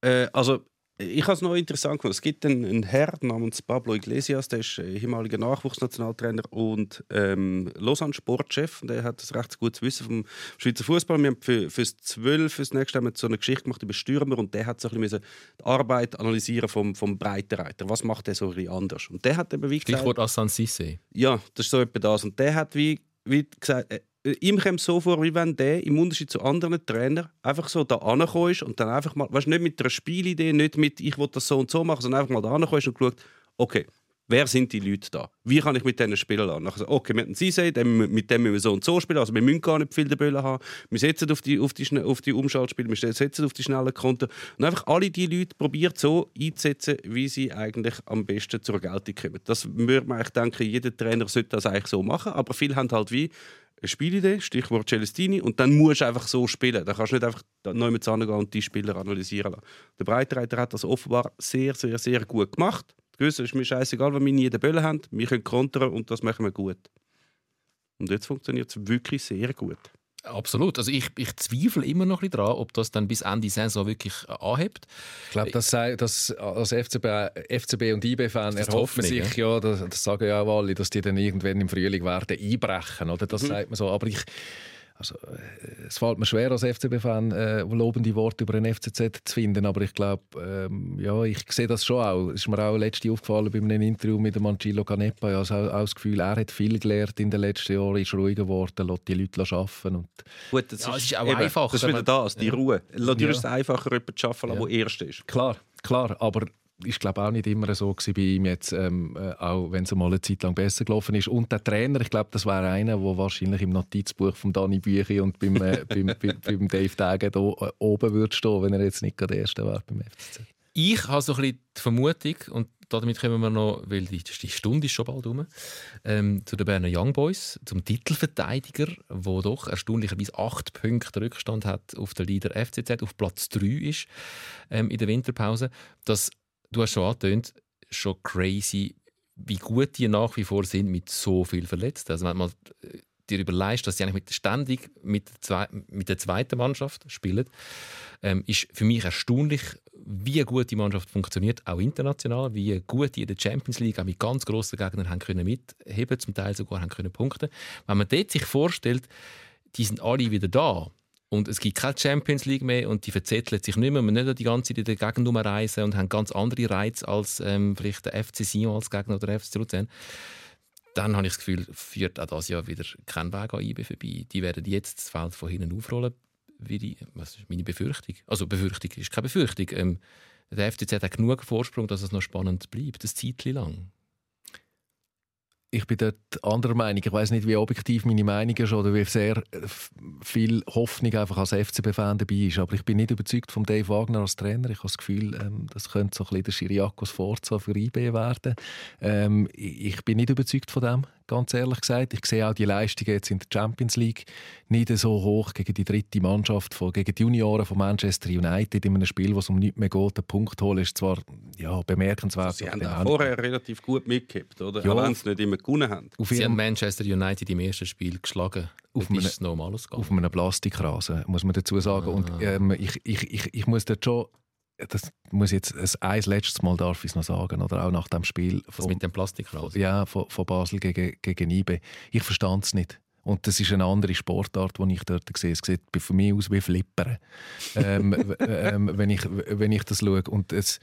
Äh, also, ich habe es noch interessant gefunden. Es gibt einen, einen Herr namens Pablo Iglesias, der ist äh, ehemaliger Nachwuchsnationaltrainer und ähm, Lausanne-Sportchef. Und Der hat das recht gutes Wissen vom Schweizer Fußball. Wir haben für, fürs 12, fürs nächste haben wir so eine Geschichte gemacht über Stürmer und der hat so ein bisschen die Arbeit analysieren vom, vom Breitenreiter. Was macht der so ein bisschen anders? Und der hat eben wie gesagt, Stichwort Assan Sisse. ja, das ist so etwa das. Und der hat wie, wie gesagt, äh, ihm kommt es so vor, wie wenn der im Unterschied zu anderen Trainern einfach so da angekommen ist und dann einfach mal, weißt du, nicht mit einer Spielidee, nicht mit ich will das so und so machen, sondern einfach mal da angekommen ist und geschaut, okay, wer sind die Leute da? Wie kann ich mit denen spielen lassen? Nachher okay, wir haben Sisei, mit dem müssen wir so und so spielen, also wir müssen gar nicht viel den Böllen haben, wir setzen auf die, auf die, auf die Umschaltspiele, wir setzen auf die schnellen Konten und einfach alle die Leute probiert so einzusetzen, wie sie eigentlich am besten zur Geltung kommen. Das würde man eigentlich denken, jeder Trainer sollte das eigentlich so machen, aber viele haben halt wie eine Spielidee, Stichwort Celestini, und dann musst du einfach so spielen. Da kannst du nicht einfach neu mit gehen und die Spieler analysieren lassen. Der Breitreiter hat das offenbar sehr, sehr, sehr gut gemacht. Es ist mir scheißegal, wenn wir nie den Böllen haben. Wir können kontern und das machen wir gut. Und jetzt funktioniert es wirklich sehr gut. Absolut. Also ich, ich zweifle immer noch ein bisschen daran, ob das dann bis Ende Saison wirklich äh, anhebt. Ich glaube, das, sei- das als FCB, FCB und IB-Fan erhoffen Hoffnung, sich, ja, das, das sagen ja auch alle, dass die dann irgendwann im Frühling werden einbrechen, oder? Das sagt man so. Aber ich, also, äh, es fällt mir schwer als FCB-Fan äh, lobende Worte über den FCZ zu finden, aber ich glaube, ähm, ja, ich sehe das schon auch. Es ist mir auch letzte aufgefallen bei einem Interview mit dem Angelo Canepa. Ich habe also auch, auch das Gefühl, er hat viel gelernt in den letzten Jahren, ist ruhiger geworden, lässt die Leute arbeiten und Gut, das Ja, es ist auch einfacher, Das ist wieder das, die Ruhe. Natürlich Ja. ist es einfacher, jemanden zu arbeiten, Ja. der Erster ist. Klar, klar, aber ist glaube auch nicht immer so bei ihm jetzt, ähm, äh, auch wenn es mal eine Zeit lang besser gelaufen ist. Und der Trainer, ich glaube, das wäre einer, der wahrscheinlich im Notizbuch von Dani Büchi und beim, äh, *laughs* beim, beim, beim Dave Degen da äh, oben würde stehen, wenn er jetzt nicht der Erste wäre beim FCZ. Ich habe so ein bisschen die Vermutung, und damit kommen wir noch, weil die, die Stunde ist schon bald um, ähm, zu den Berner Young Boys, zum Titelverteidiger, der doch erstaunlicherweise acht Punkte Rückstand hat auf der Leader FCZ, auf Platz 3 ist ähm, in der Winterpause. Das, du hast schon angetönt, schon crazy, wie gut die nach wie vor sind mit so viel Verletzten. Also wenn man äh, dir überlegst, dass sie eigentlich mit, ständig mit, zwei, mit der zweiten Mannschaft spielen, ähm, ist für mich erstaunlich, wie gut die Mannschaft funktioniert, auch international, wie gut die in der Champions League auch mit ganz grossen Gegnern haben können mitheben, zum Teil sogar haben können punkten. Wenn man dort sich vorstellt, die sind alle wieder da und es gibt keine Champions League mehr und die verzetteln sich nicht mehr, man nicht die ganze Zeit in der Gegend reisen und haben ganz andere Reize als ähm, vielleicht der FC Sion als Gegner oder der FC Luzern dann habe ich das Gefühl, führt auch das Jahr wieder kein Weg an IB vorbei. Die werden jetzt das Feld von hinten aufrollen. Wie die, was ist meine Befürchtung? Also Befürchtung ist keine Befürchtung. Ähm, der FCZ hat genug Vorsprung, dass es noch spannend bleibt, das Zeitchen lang ich bin dort anderer Meinung. Ich weiß nicht, wie objektiv meine Meinung ist oder wie sehr äh, viel Hoffnung einfach als FCB-Fan dabei ist. Aber ich bin nicht überzeugt von Dave Wagner als Trainer. Ich habe das Gefühl, ähm, das könnte so ein bisschen der Schiriakos Forza für IB werden. Ähm, ich bin nicht überzeugt von dem ganz ehrlich gesagt. Ich sehe auch die Leistungen jetzt in der Champions League nicht so hoch gegen die dritte Mannschaft, von, gegen die Junioren von Manchester United in einem Spiel, wo es um nichts mehr geht. Der Punkt holen ist zwar ja, bemerkenswert. Sie haben auch vorher relativ gut mitgehabt, oder? Ja. Auch wenn sie nicht immer gewonnen haben. Auf Sie haben Manchester United im ersten Spiel geschlagen. Auf einem, auf einem Plastikrasen, muss man dazu sagen. Ah. Und ähm, ich, ich, ich, ich muss dort schon das muss jetzt ein letztes Mal darf ich es noch sagen, oder auch nach dem Spiel. Von, mit dem Plastik raus? Ja, von, von Basel gegen, gegen IBE. Ich verstand es nicht. Und das ist eine andere Sportart, die ich dort sehe. Es sieht von mir aus wie Flippern, ähm, ähm, wenn, ich, wenn ich das schaue. Und es,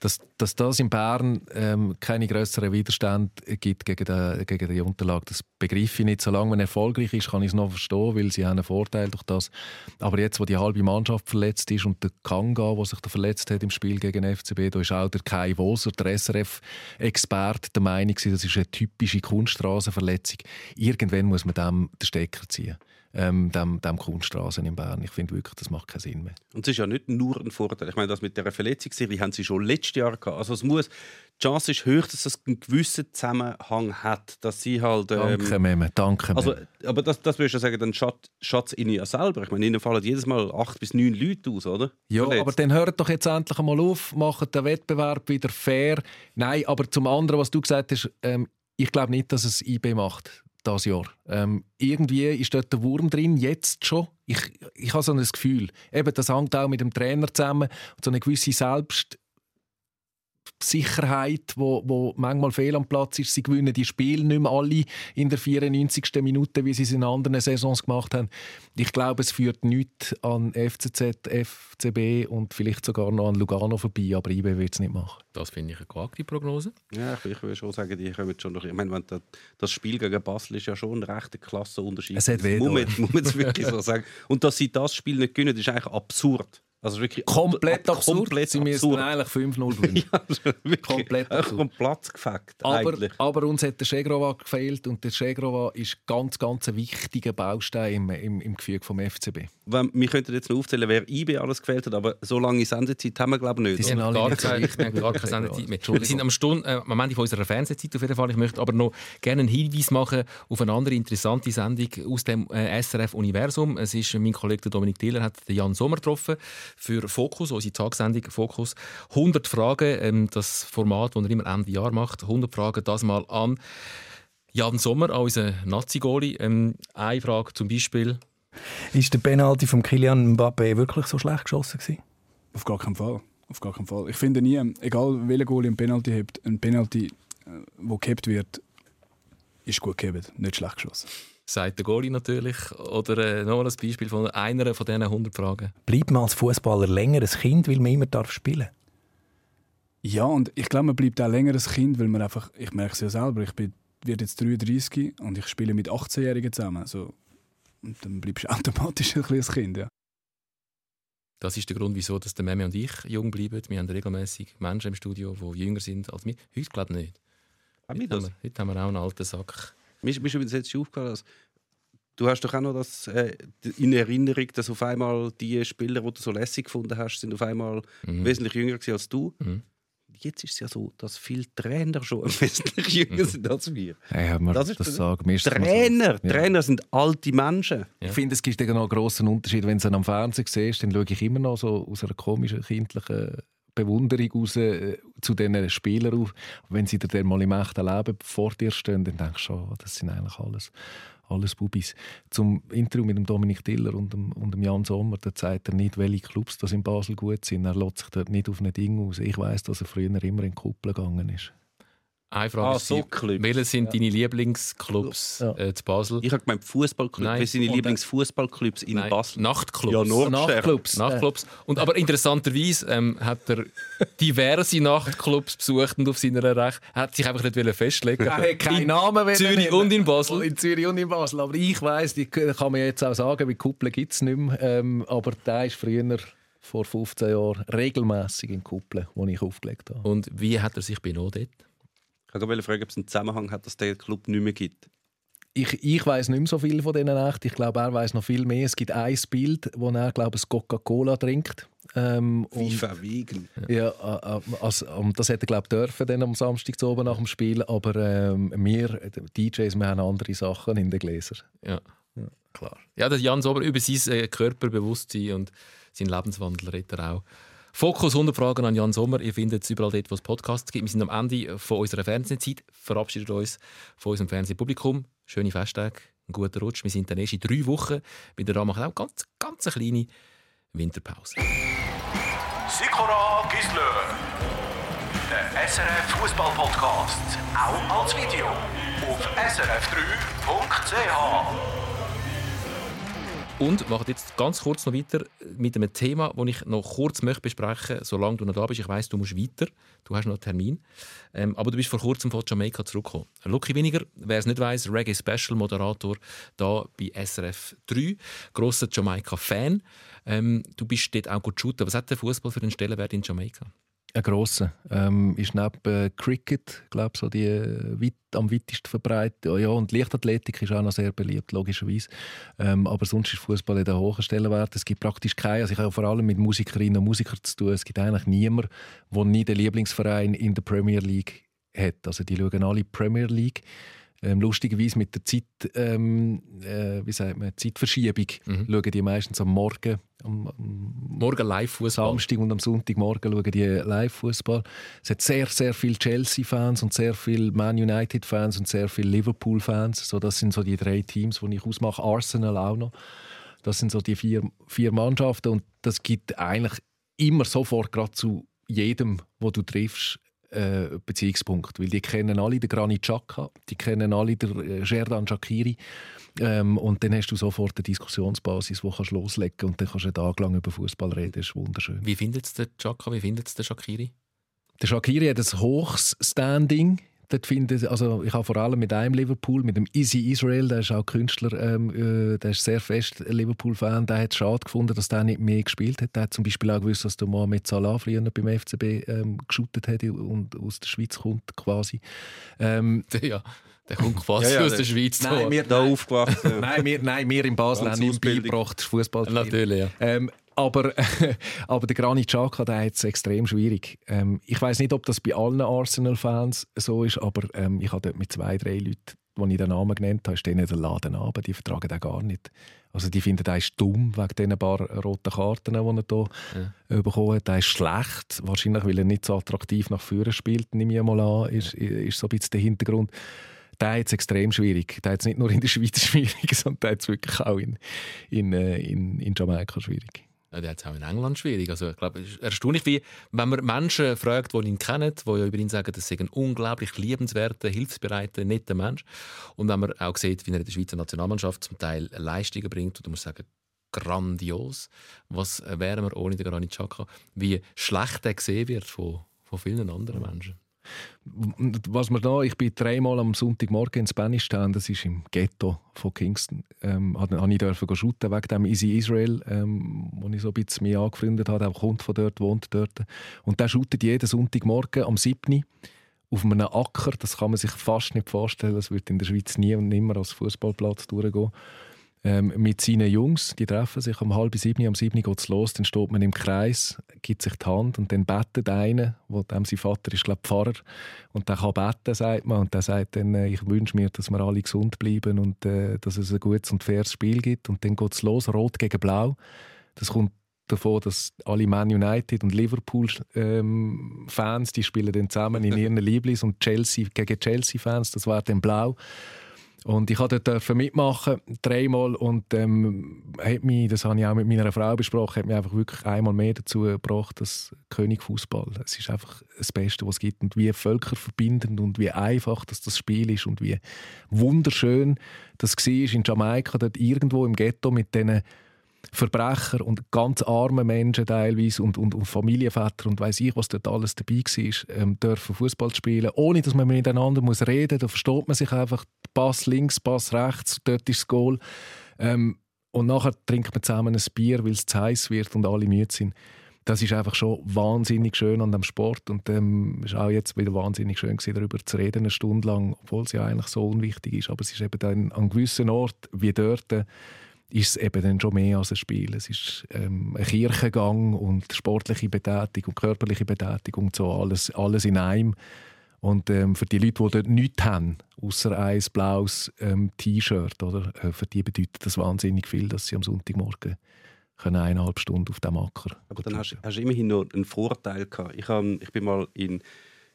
dass, dass das in Bern ähm, keine größeren Widerstand gibt gegen, den, gegen die Unterlage, das begreife ich nicht. Solange man erfolgreich ist, kann ich es noch verstehen, weil sie haben einen Vorteil durch das. Aber jetzt, wo die halbe Mannschaft verletzt ist und der Kanga, der sich da verletzt hat im Spiel gegen den FCB, da ist auch der Kai Woser, der SRF-Experte, der Meinung, das ist eine typische Kunststraßenverletzung. Irgendwann muss man dem den Stecker ziehen ähm, dem, dem Kunststraßen in Bern. Ich finde wirklich, das macht keinen Sinn mehr. Und es ist ja nicht nur ein Vorteil. Ich meine, das mit der Verletzungsserie haben sie schon letztes Jahr gehabt. Also es muss, die Chance ist hoch, dass es einen gewissen Zusammenhang hat, dass sie halt... Ähm, danke, Meme, danke, also, Aber das, das würdest du sagen, dann schaut es ihnen ja selber. Ich meine, ihnen fallen jedes Mal acht bis neun Leute aus, oder? Ja, Verletzt. aber dann hört doch jetzt endlich einmal auf, macht den Wettbewerb wieder fair. Nein, aber zum anderen, was du gesagt hast, ähm, ich glaube nicht, dass es IB macht das Jahr. Ähm, irgendwie ist dort der Wurm drin, jetzt schon. Ich, ich habe so ein Gefühl. Eben, das hängt auch mit dem Trainer zusammen. So eine gewisse Selbst Sicherheit, wo, wo manchmal fehl am Platz ist. Sie gewinnen die Spiele nicht mehr alle in der 94. Minute, wie sie es in anderen Saisons gemacht haben. Ich glaube, es führt nichts an FCZ, FCB und vielleicht sogar noch an Lugano vorbei, aber IB wird es nicht machen. Das finde ich eine gewagte Prognose. Ja, ich, ich würde schon sagen, die kommen schon noch. Ich meine, das Spiel gegen Basel ist ja schon ein rechter Klassenunterschied. Es hat weh, muss, man, muss man wirklich so *laughs* sagen. Und dass sie das Spiel nicht gewinnen, ist eigentlich absurd. Also wirklich komplett ab, absurd. Komplett Sie müssen eigentlich 5-0 *laughs* gewinnen. ja, also komplett absurd. Vom Platz gefackt, aber, aber, uns hat der Schegrova gefehlt und der Schegrova ist ganz, ganz ein wichtiger Baustein im, im, im Gefüge vom FCB. Wir könnten jetzt noch aufzählen, wer IB alles gefehlt hat, aber so lange Sendezeit haben wir glaube ich nicht. Die sind alle gar, keine, gar keine Sendezeit mehr. Wir sind am, Stunde, äh, am Ende unserer Fernsehzeit auf jeden Fall. Ich möchte aber noch gerne einen Hinweis machen auf eine andere interessante Sendung aus dem äh, SRF-Universum. Es ist mein Kollege Dominik Thieler hat Jan Sommer getroffen für Fokus, unsere Tagsendung Fokus. 100 Fragen, ähm, das Format, das er immer Ende Jahr macht. 100 Fragen, das mal an Jan Sommer, unser Nazi-Goli. Ähm, eine Frage zum Beispiel. Ist der Penalty von Kilian Mbappé wirklich so schlecht geschossen gewesen? Auf gar keinen Fall. Auf gar keinen Fall. Ich finde nie, egal welcher Goal ein Penalty hat, ein Penalty, äh, wo gehabt wird, ist gut gehabt, nicht schlecht geschossen sagt der Goalie natürlich. Oder äh, noch ein Beispiel von einer von diesen 100 Fragen. Bleibt man als Fußballer länger ein Kind, weil man immer darf spielen Ja, und ich glaube, man bleibt auch länger ein Kind, weil man einfach, ich merke es ja selber, ich bin, werde jetzt 33 und ich spiele mit 18-Jährigen zusammen. Also, und dann bleibst du *laughs* automatisch ein kleines Kind, ja. Das ist der Grund, wieso dass der Meme und ich jung bleiben. Wir haben regelmäßig Menschen im Studio, die jünger sind als wir. Heute glaube ich nicht. Haben Heute wir, heute haben wir auch einen alten Sack. Mir ist mir ist übrigens jetzt schon aufgefallen, dass du hast doch auch noch das äh, in Erinnerung, dass auf einmal die Spieler, die du so lässig gefunden hast, sind auf einmal Mhm. wesentlich jünger gewesen als du. Mhm. Jetzt ist es ja so, dass viele Trainer schon *laughs* wesentlich jünger sind als wir. Hey, haben wir Das das, sagen. Mir mal so- Trainer, Ja. Trainer sind alte Menschen. Ich finde, es gibt genau einen grossen Unterschied. Wenn du ihn am Fernsehen siehst, dann schaue ich immer noch so aus einer komischen, kindlichen Bewunderung raus, äh, zu diesen Spielern auf. Wenn sie dir mal im echten Leben vor dir stehen, dann denkst du, oh, das sind eigentlich alles, alles Bubis. Zum Interview mit dem Dominik Tiller und dem, und dem Jan Sommer, da zeigt er nicht, welche Clubs das in Basel gut sind. Er lässt sich dort nicht auf ein Ding aus. Ich weiß, dass er früher immer in Kuppel gegangen ist. Eine Frage Ah, ist so Clubs. welche sind deine Lieblingsclubs Ja. äh, zu Basel? Ich habe gemeint Fußballclubs. Nein. Wer sind äh, Lieblingsfußballclubs in Nein, Basel? Nachtclubs. Ja, nur- Nachtclubs. Nachtclubs. Und aber interessanterweise ähm, hat er diverse Nachtclubs besucht und auf seiner Recht hat sich einfach nicht wollen festlegen. Er hat keinen In Namen wollen Zürich nennen. und in Basel. In Zürich und in Basel. Aber ich weiss, die kann man jetzt auch sagen, wie Kuppel gibt es nicht mehr. Ähm, aber der ist früher, vor 15 Jahren, regelmäßig in Kuppel, wo ich aufgelegt habe. Und wie hat er sich benommen dort? Ich wollte fragen, ob es einen Zusammenhang hat, dass der Club nicht mehr gibt. Ich, ich weiß nicht mehr so viel von denen echt. Ich glaube, er weiß noch viel mehr. Es gibt ein Bild, wo er, glaube ich, Coca-Cola trinkt. Ähm, Wie und- verwegen. Ja, äh, äh, also, das hätte er glaube dürfen dann am Samstag zu oben nach dem Spiel, aber ähm, wir DJs, wir haben andere Sachen in den Gläsern. Ja. Klar. Ja, der Jan Sober über sein äh, Körperbewusstsein und seinen Lebenswandel redet er auch. Fokus 100 Fragen an Jan Sommer. Ihr findet es überall dort, wo es Podcasts gibt. Wir sind am Ende von unserer Fernsehzeit. Verabschiedet uns von unserem Fernsehpublikum. Schöne Festtage, einen guten Rutsch. Wir sind dann erst in drei Wochen wieder da, machen auch ganz, ganz eine kleine Winterpause. Sikora Gisler. Der SRF Fußball Podcast. Auch als Video. Auf srf3.ch. Und machen jetzt ganz kurz noch weiter mit einem Thema, das ich noch kurz möchte besprechen möchte, solange du noch da bist. Ich weiß, du musst weiter, du hast noch einen Termin. Ähm, aber du bist vor kurzem von Jamaika zurückgekommen. Lucky Winiger, wer es nicht weiß, Reggae Special Moderator da bei SRF 3, grosser Jamaika-Fan. Ähm, du bist dort auch gut shooten. Was hat der Fußball für einen Stellenwert in Jamaika? Ein grosser. Ähm, ist neben äh, Cricket, glaube so die äh, weit, am weitesten verbreitet. Ja, ja, und Leichtathletik ist auch noch sehr beliebt, logischerweise. Ähm, aber sonst ist Fußball in der hohen Stellenwert. Es gibt praktisch keinen. Also ich habe vor allem mit Musikerinnen und Musikern zu tun. Es gibt eigentlich niemanden, der nie den Lieblingsverein in der Premier League hat. Also die schauen alle Premier League. Ähm, lustigerweise mit der Zeit, ähm, äh, wie sagt man, Zeitverschiebung Mhm. schauen die meistens am Morgen, am, am Morgen Live-Fußball. Samstag und am Sonntagmorgen schauen die Live-Fußball. Es hat sehr, sehr viele Chelsea-Fans und sehr viele Man United-Fans und sehr viele Liverpool-Fans. So, das sind so die drei Teams, die ich ausmache. Arsenal auch noch. Das sind so die vier, vier Mannschaften und das gibt eigentlich immer sofort gerade zu jedem, wo du triffst, äh, Beziehungspunkt. Weil die kennen alle den Granit Xhaka, die kennen alle den äh, Sherdan Shakiri. Ähm, und dann hast du sofort eine Diskussionsbasis, die kannst loslegen und dann kannst du einen Tag lang über Fußball reden. Das ist wunderschön. Wie findet es der Chaka? Wie findet es der Shakiri? Der Shakiri hat ein hohes Standing. Dort finde, also ich habe vor allem mit einem Liverpool, mit dem Easy Israel, der ist auch Künstler, ähm, äh, der ist sehr fest Liverpool-Fan. Der hat es schade gefunden, dass der nicht mehr gespielt hat. Der hat zum Beispiel auch gewusst, dass der Mohamed Salah früher beim FCB ähm, geschootet hat und aus der Schweiz kommt quasi. Ähm, Der, *laughs* ja, der kommt quasi Ja, ja, aus der- Schweiz. Nein, wir- Da aufgewachsen. *laughs* nein, wir, nein, wir in Basel haben Ausbildung. beigebracht, Fußball. Natürlich, ja. Ähm, aber, *laughs* aber der Granit Xhaka, der hat es extrem schwierig. Ähm, ich weiß nicht, ob das bei allen Arsenal-Fans so ist, aber ähm, ich habe dort mit zwei, drei Leuten, die ich den Namen genannt habe, ist denen der Laden ab. Die vertragen den gar nicht. Also die finden, er ist dumm wegen diesen paar roten Karten, die er hier bekommen hat. Er ist schlecht, wahrscheinlich, weil er nicht so attraktiv nach vorne spielt, nehme ich mal an, ist, ist so ein bisschen der Hintergrund. Der es extrem schwierig. Der es nicht nur in der Schweiz *laughs* schwierig, sondern der es wirklich auch in, in, äh, in, in Jamaika schwierig. Ja, der hat es auch in England schwierig. Also, ich glaube, es ist erstaunlich, wie, wenn man Menschen fragt, die ihn kennen, die ja über ihn sagen, das sei ein unglaublich liebenswerter, hilfsbereiter, netter Mensch. Und wenn man auch sieht, wie er in der Schweizer Nationalmannschaft zum Teil Leistungen bringt, und du musst sagen, grandios. Was wären wir ohne den Granit Xhaka? Wie schlecht er gesehen wird von, von vielen anderen Menschen. Was man da, ich bin dreimal am Sonntagmorgen in Spanish Town, das ist im Ghetto von Kingston, ähm, habe ich dürfen shooten wegen dem Easy Israel, ähm, wo ich so ein bisschen mich angefreundet habe, der kommt von dort, wohnt dort. Und der shootet jeden Sonntagmorgen am 7. auf einem Acker, das kann man sich fast nicht vorstellen, das wird in der Schweiz nie und nimmer als Fußballplatz durchgehen ähm, mit seinen Jungs. Die treffen sich um halb sieben, am sieben geht es los, dann steht man im Kreis, gibt sich die Hand und dann betet einer, wo dem sein Vater ist, glaube Pfarrer, und der kann beten, sagt man, und der sagt dann, äh, ich wünsche mir, dass wir alle gesund bleiben und äh, dass es ein gutes und faires Spiel gibt. Und dann geht es los, rot gegen blau. Das kommt davon, dass alle Man United und Liverpool ähm, Fans, die spielen dann zusammen in ihren *laughs* Lieblings und Chelsea gegen Chelsea Fans, das war dann blau. Und ich durfte mitmachen, dreimal. Und ähm, hat mich, das habe ich auch mit meiner Frau besprochen, hat mich einfach wirklich einmal mehr dazu gebracht, dass König Fußball. Es ist einfach das Beste, was es gibt. Und wie völkerverbindend und wie einfach dass das Spiel ist und wie wunderschön das war in Jamaika, dort irgendwo im Ghetto mit diesen Verbrecher und ganz arme Menschen teilweise und, und, und Familienväter und weiß ich, was dort alles dabei war, ähm, dürfen Fußball spielen, ohne dass man miteinander muss reden muss. Da versteht man sich einfach, Pass links, Pass rechts, dort ist das Goal. Ähm, und nachher trinkt man zusammen ein Bier, weil es zu heiß wird und alle müde sind. Das ist einfach schon wahnsinnig schön an dem Sport und ähm, es war auch jetzt wieder wahnsinnig schön gewesen, darüber zu reden, eine Stunde lang, obwohl es ja eigentlich so unwichtig ist. Aber es ist eben dann an gewissen Ort wie dort ist es eben dann schon mehr als ein Spiel. Es ist ähm, ein Kirchengang und sportliche Betätigung, körperliche Betätigung, so alles, alles in einem. Und ähm, für die Leute, die dort nichts haben, außer ein blaues ähm, T-Shirt, oder, äh, für die bedeutet das wahnsinnig viel, dass sie am Sonntagmorgen können eineinhalb Stunden auf dem Acker Aber dann hast, hast du immerhin noch einen Vorteil gehabt. Ich, hab, ich bin mal in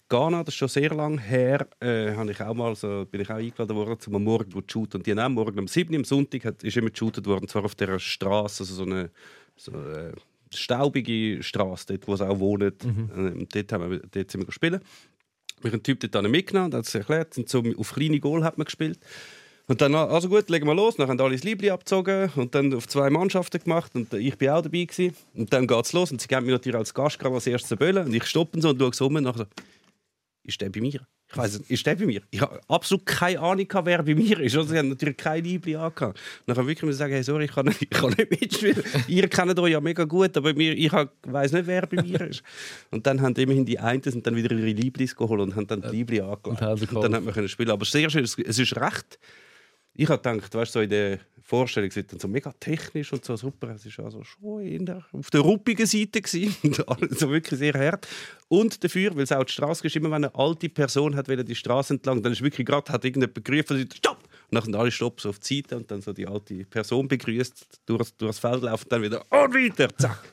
Ghana, das ist schon sehr lange her, äh, ich auch mal so, bin ich auch eingeladen worden, zum am Morgen zu shooten. Und die haben Morgen um 7 Uhr am Sonntag hat, ist immer geshootet worden, zwar auf dieser Straße, also so eine so, äh, staubige Straße, dort, wo sie auch wohnen. Ähm, dort, haben wir, dort sind wir gespielt. Haben einen Typ dort mitgenommen, der hat es erklärt, und so auf kleine Goal hat man gespielt. Und dann, also gut, legen wir los. Dann haben alle das Liebling abgezogen und dann auf zwei Mannschaften gemacht. Und ich bin auch dabei. Gewesen. Und dann geht es los. Und sie geben mir natürlich als Gast gerade als erstes Böllen. Und ich stoppe so und schaue so um und nachher ist der bei mir? Ich weiß nicht, ist der bei mir? Ich habe absolut keine Ahnung, gehabt, wer bei mir ist. Also, sie haben natürlich kein Liebling angehabt. Dann kann ich wirklich sagen, hey, sorry, ich kann nicht, ich kann nicht mitspielen. *laughs* Ihr kennt euch ja mega gut, aber mir, ich weiß nicht, wer bei mir ist. Und dann haben immerhin die einen sind dann wieder ihre Lieblings geholt und haben dann die Liebling angelegt. haben sie Und dann hat man können spielen. Aber sehr schön, es ist recht. Ich habe gedacht, weißt, so in der Vorstellung sind dann so mega technisch und so super. Es war also schon in der, auf der ruppigen Seite gewesen. *laughs* und alles so wirklich sehr hart. Und dafür, weil es auch die Straße ist, immer wenn eine alte Person hat die Straße entlang, dann ist wirklich gerade hat irgendjemand gerufen, und stopp. Und dann sind alle Stopp so auf die Seite und dann so die alte Person begrüßt, durch, durchs Feld laufen, dann wieder und weiter, zack.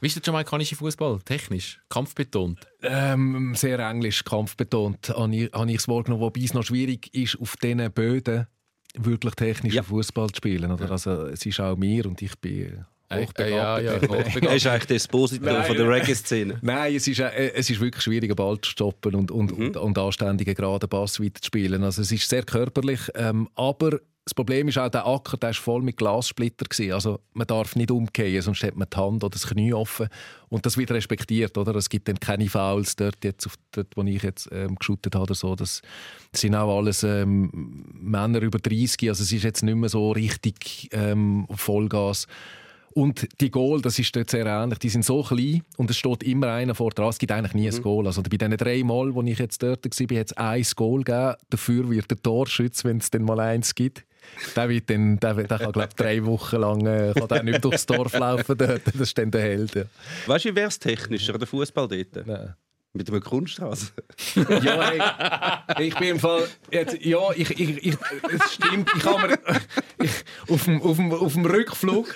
Wie ist der jamaikanische Fußball? Technisch? Kampfbetont? Ähm, sehr englisch, kampfbetont, habe ich, habe ich es wahrgenommen, wobei es noch schwierig ist, auf diesen Böden wirklich technischen Ja. Fußball zu spielen. Oder? Also, es ist auch mir und ich bin Äh, hochbegabt. ja, ja, *laughs* Er hochbegabt. ist eigentlich der Esposito Nein. von der Reggae-Szene. Nein, es ist, äh, es ist wirklich schwierig, einen Ball zu stoppen und, und, und, und anständigen geraden Pass weiterzuspielen. Also es ist sehr körperlich, ähm, aber das Problem ist auch, der Acker der ist voll mit Glassplitter. Gewesen. Also man darf nicht umkehren, sonst hat man die Hand oder das Knie offen. Und das wird respektiert. Oder? Es gibt dann keine Fouls dort, jetzt auf, dort wo ich jetzt ähm, geshootet habe. Oder so. Das sind auch alles ähm, Männer über 30. Also es ist jetzt nicht mehr so richtig ähm, Vollgas. Und die Goal, das ist dort sehr ähnlich. Die sind so klein und es steht immer einer vor dran. Es gibt eigentlich nie ein Goal. Also bei diesen drei Mal, wo ich jetzt dort war, hat es ein Goal gegeben. Dafür wird der Torschütze, wenn es dann mal eins gibt, der, wird dann, der, der kann, glaube drei Wochen lang äh, kann der nicht durchs Dorf laufen. Dort. Das ist dann der Held. Ja. Weißt du, wäre es technischer, der Fußball dort? Nein. Mit einer Kunststraße. *laughs* Ja, hey, ich bin im Fall. Jetzt, ja, ich, ich, ich, es stimmt. Ich habe mir. Ich, auf, dem, auf, dem, auf dem Rückflug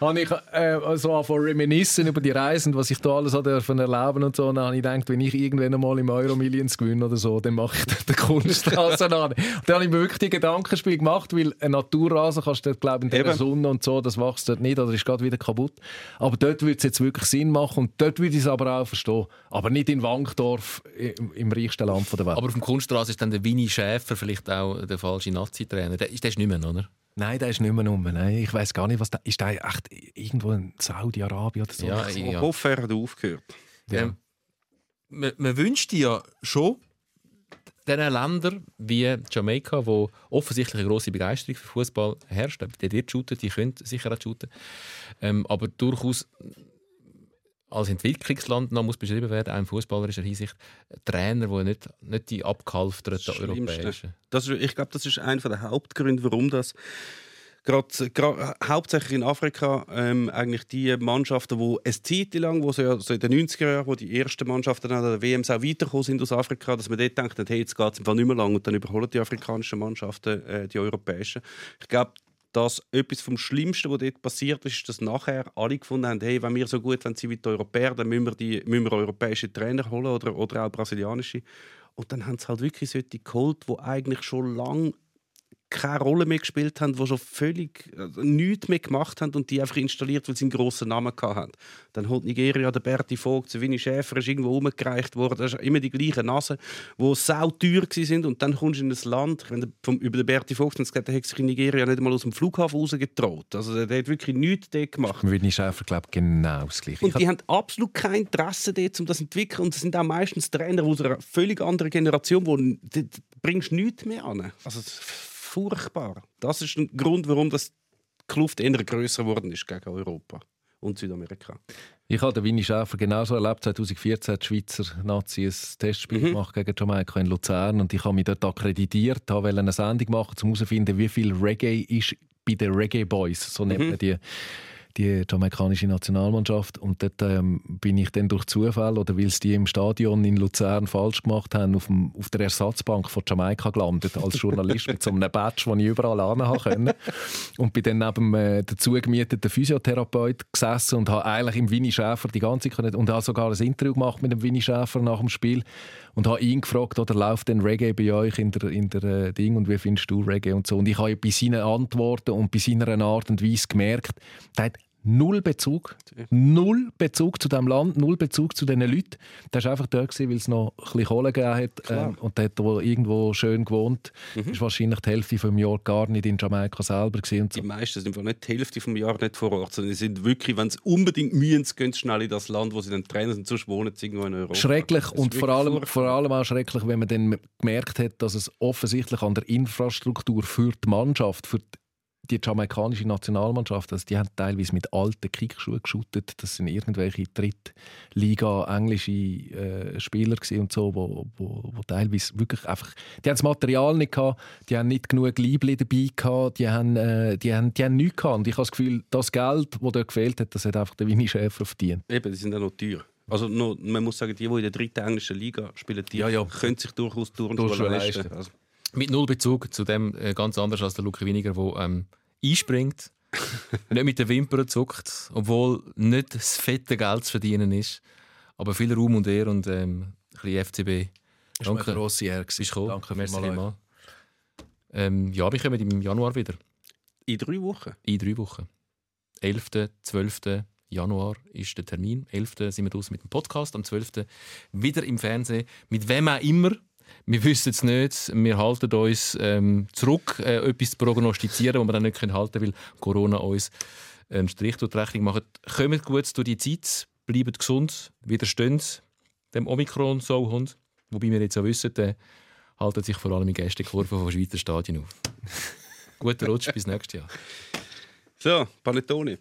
habe ich äh, so angefangen reminiszen über die Reisen, was ich da alles dürfen erleben und so. Und dann habe ich gedacht, wenn ich irgendwann einmal im Euro Millions gewinne oder so, dann mache ich den Kunststraße an. Und dann habe ich mir wirklich die Gedankenspiel gemacht, weil ein Naturrasen kannst du dort, glaube ich, in der. Sonne und so, das wächst dort nicht oder ist gerade wieder kaputt. Aber dort würde es jetzt wirklich Sinn machen und dort würde ich es aber auch verstehen. Aber nicht in Wankdorf, im, im reichsten Land der Welt. Aber auf dem Kunststraße ist dann der Winnie Schäfer vielleicht auch der falsche Nazi-Trainer. Der, ist- der ist nicht mehr, oder? Nein, der ist nicht mehr rum. Nein, ich weiß gar nicht, was da ist. Der echt irgendwo in Saudi-Arabien oder so? Ja, Ich ja. hoffe, er hat aufgehört. Ja. Ähm, man, man wünscht dir ja schon, diesen Ländern wie Jamaika, wo offensichtlich eine grosse Begeisterung für Fußball herrscht, die dort shooten, die können sicher auch shooten, ähm, aber durchaus als Entwicklungsland noch muss beschrieben werden, auch in fußballerischer Hinsicht, Trainer, die nicht, nicht die abgehalfterten europäischen. Das ist, ich glaube, das ist einer der Hauptgründe, warum das gerade, gerade hauptsächlich in Afrika ähm, eigentlich die Mannschaften, die eine Zeit lang, wo so, ja, so in den 90er Jahren, wo die ersten Mannschaften an der WM auch weitergekommen sind aus Afrika, dass man dort denkt, hey, jetzt geht es nicht mehr lang und dann überholen die afrikanischen Mannschaften äh, die europäischen. Ich glaube, dass etwas vom Schlimmsten, was dort passiert ist, dass nachher alle gefunden haben, hey, wenn wir so gut sind wie die Europäer, dann müssen wir, die, müssen wir europäische Trainer holen oder, oder auch brasilianische. Und dann haben sie halt wirklich solche geholt, die eigentlich schon lange keine Rolle mehr gespielt haben, die schon völlig äh, nichts mehr gemacht haben und die einfach installiert, weil sie einen grossen Namen hatten. Dann holt Nigeria der Berti Vogt, der Winnie Schäfer ist irgendwo umgereicht worden. Das ist immer die gleichen Nasen, die sau teuer sind und dann kommst du in ein Land, wenn du vom, über den Berti Vogt hast, der hat sich in Nigeria nicht einmal aus dem Flughafen rausgetraut. Also der, hat wirklich nichts dort gemacht. Winnie Schäfer, glaube ich, genau das Gleiche. Und die haben absolut kein Interesse dort, um das zu entwickeln. Und das sind auch meistens Trainer aus einer völlig anderen Generation, wo du bringst nichts mehr an. Also furchtbar. Das ist ein Grund, warum das die Kluft eher grösser geworden ist gegen Europa und Südamerika. Ich habe den Winnie Schäfer genauso erlebt. 2014 hat die Schweizer Nazi ein Testspiel Mhm. gemacht gegen Jamaika in Luzern und ich habe mich dort akkreditiert, habe eine Sendung machen, um herauszufinden, wie viel Reggae ist bei den Reggae Boys, so nennt Mhm. man die, die jamaikanische Nationalmannschaft. Und dort ähm, bin ich dann durch Zufall oder weil es die im Stadion in Luzern falsch gemacht haben, auf, dem, auf der Ersatzbank von Jamaika gelandet als Journalist *laughs* mit so einem Badge, den ich überall anhaben konnte. Und bin dann neben äh, dazu gemieteten Physiotherapeut gesessen und habe eigentlich im Winnie Schäfer die ganze Zeit und habe sogar ein Interview gemacht mit dem Winnie Schäfer nach dem Spiel und habe ihn gefragt, oder läuft denn Reggae bei euch in der, in der äh, Ding und wie findest du Reggae und so. Und ich habe bei seinen Antworten und bei seiner Art und Weise gemerkt, der hat null Bezug, null Bezug zu dem Land, null Bezug zu diesen Leuten. Der war einfach da, weil es noch ein bisschen Kohle gegeben hat Klar. ähm, und der hat irgendwo schön gewohnt. Mhm. Ist wahrscheinlich die Hälfte vom Jahr gar nicht in Jamaika selber und so. Die meisten sind nicht die Hälfte vom Jahr nicht vor Ort, sondern sie sind wirklich, wenn sie unbedingt mühen, gehen sie schnell in das Land, wo sie dann trainieren, sind sonst wohnen sie irgendwo in Europa. Schrecklich und vor allem, furchtbar. vor allem auch schrecklich, wenn man dann gemerkt hat, dass es offensichtlich an der Infrastruktur für die Mannschaft, für die jamaikanische Nationalmannschaft, also die haben teilweise mit alten Kickschuhen geschootet. Das sind irgendwelche Drittliga englische äh, Spieler und so, wo, wo, wo teilweise wirklich einfach, die haben das Material nicht gehabt, die haben nicht genug Liebli dabei gehabt, die haben, äh, die haben, die haben nichts gehabt. Und ich habe das Gefühl, das Geld, das dort gefehlt hat, das hat einfach der Winnie Schäfer verdient. Eben, die sind auch noch teuer. Also noch, man muss sagen, die, die in der dritten englischen Liga spielen, die Ja, ja. können sich durchaus Turnschuhe leisten. leisten. Also, Mit null Bezug zu dem äh, ganz anders als der Luca Winiger, der ähm, einspringt, *laughs* nicht mit den Wimpern zuckt, obwohl nicht das fette Geld zu verdienen ist, aber viel Ruhm und Ehre und ähm, ein bisschen FCB. Das war eine Danke. grosse Ehre. Bist gekommen. Danke Merci vielmals. Ähm, ja, wir kommen im Januar wieder. in drei Wochen. In drei Wochen. 11., 12. Januar ist der Termin. 11. sind wir draußen mit dem Podcast. Am 12. wieder im Fernsehen. Mit wem auch immer. Wir wissen es nicht. Wir halten uns ähm, zurück, äh, etwas zu prognostizieren, was wir dann nicht können halten können, weil Corona uns einen Strich durch die Rechnung macht. Kommt gut durch die Zeit, bleibt gesund, widersteht dem Omikron-Sauhund. Wobei wir jetzt auch wissen, der haltet sich vor allem in Gästekurven von Schweizer Stadien auf. Guten Rutsch, bis nächstes Jahr. So, Panettone.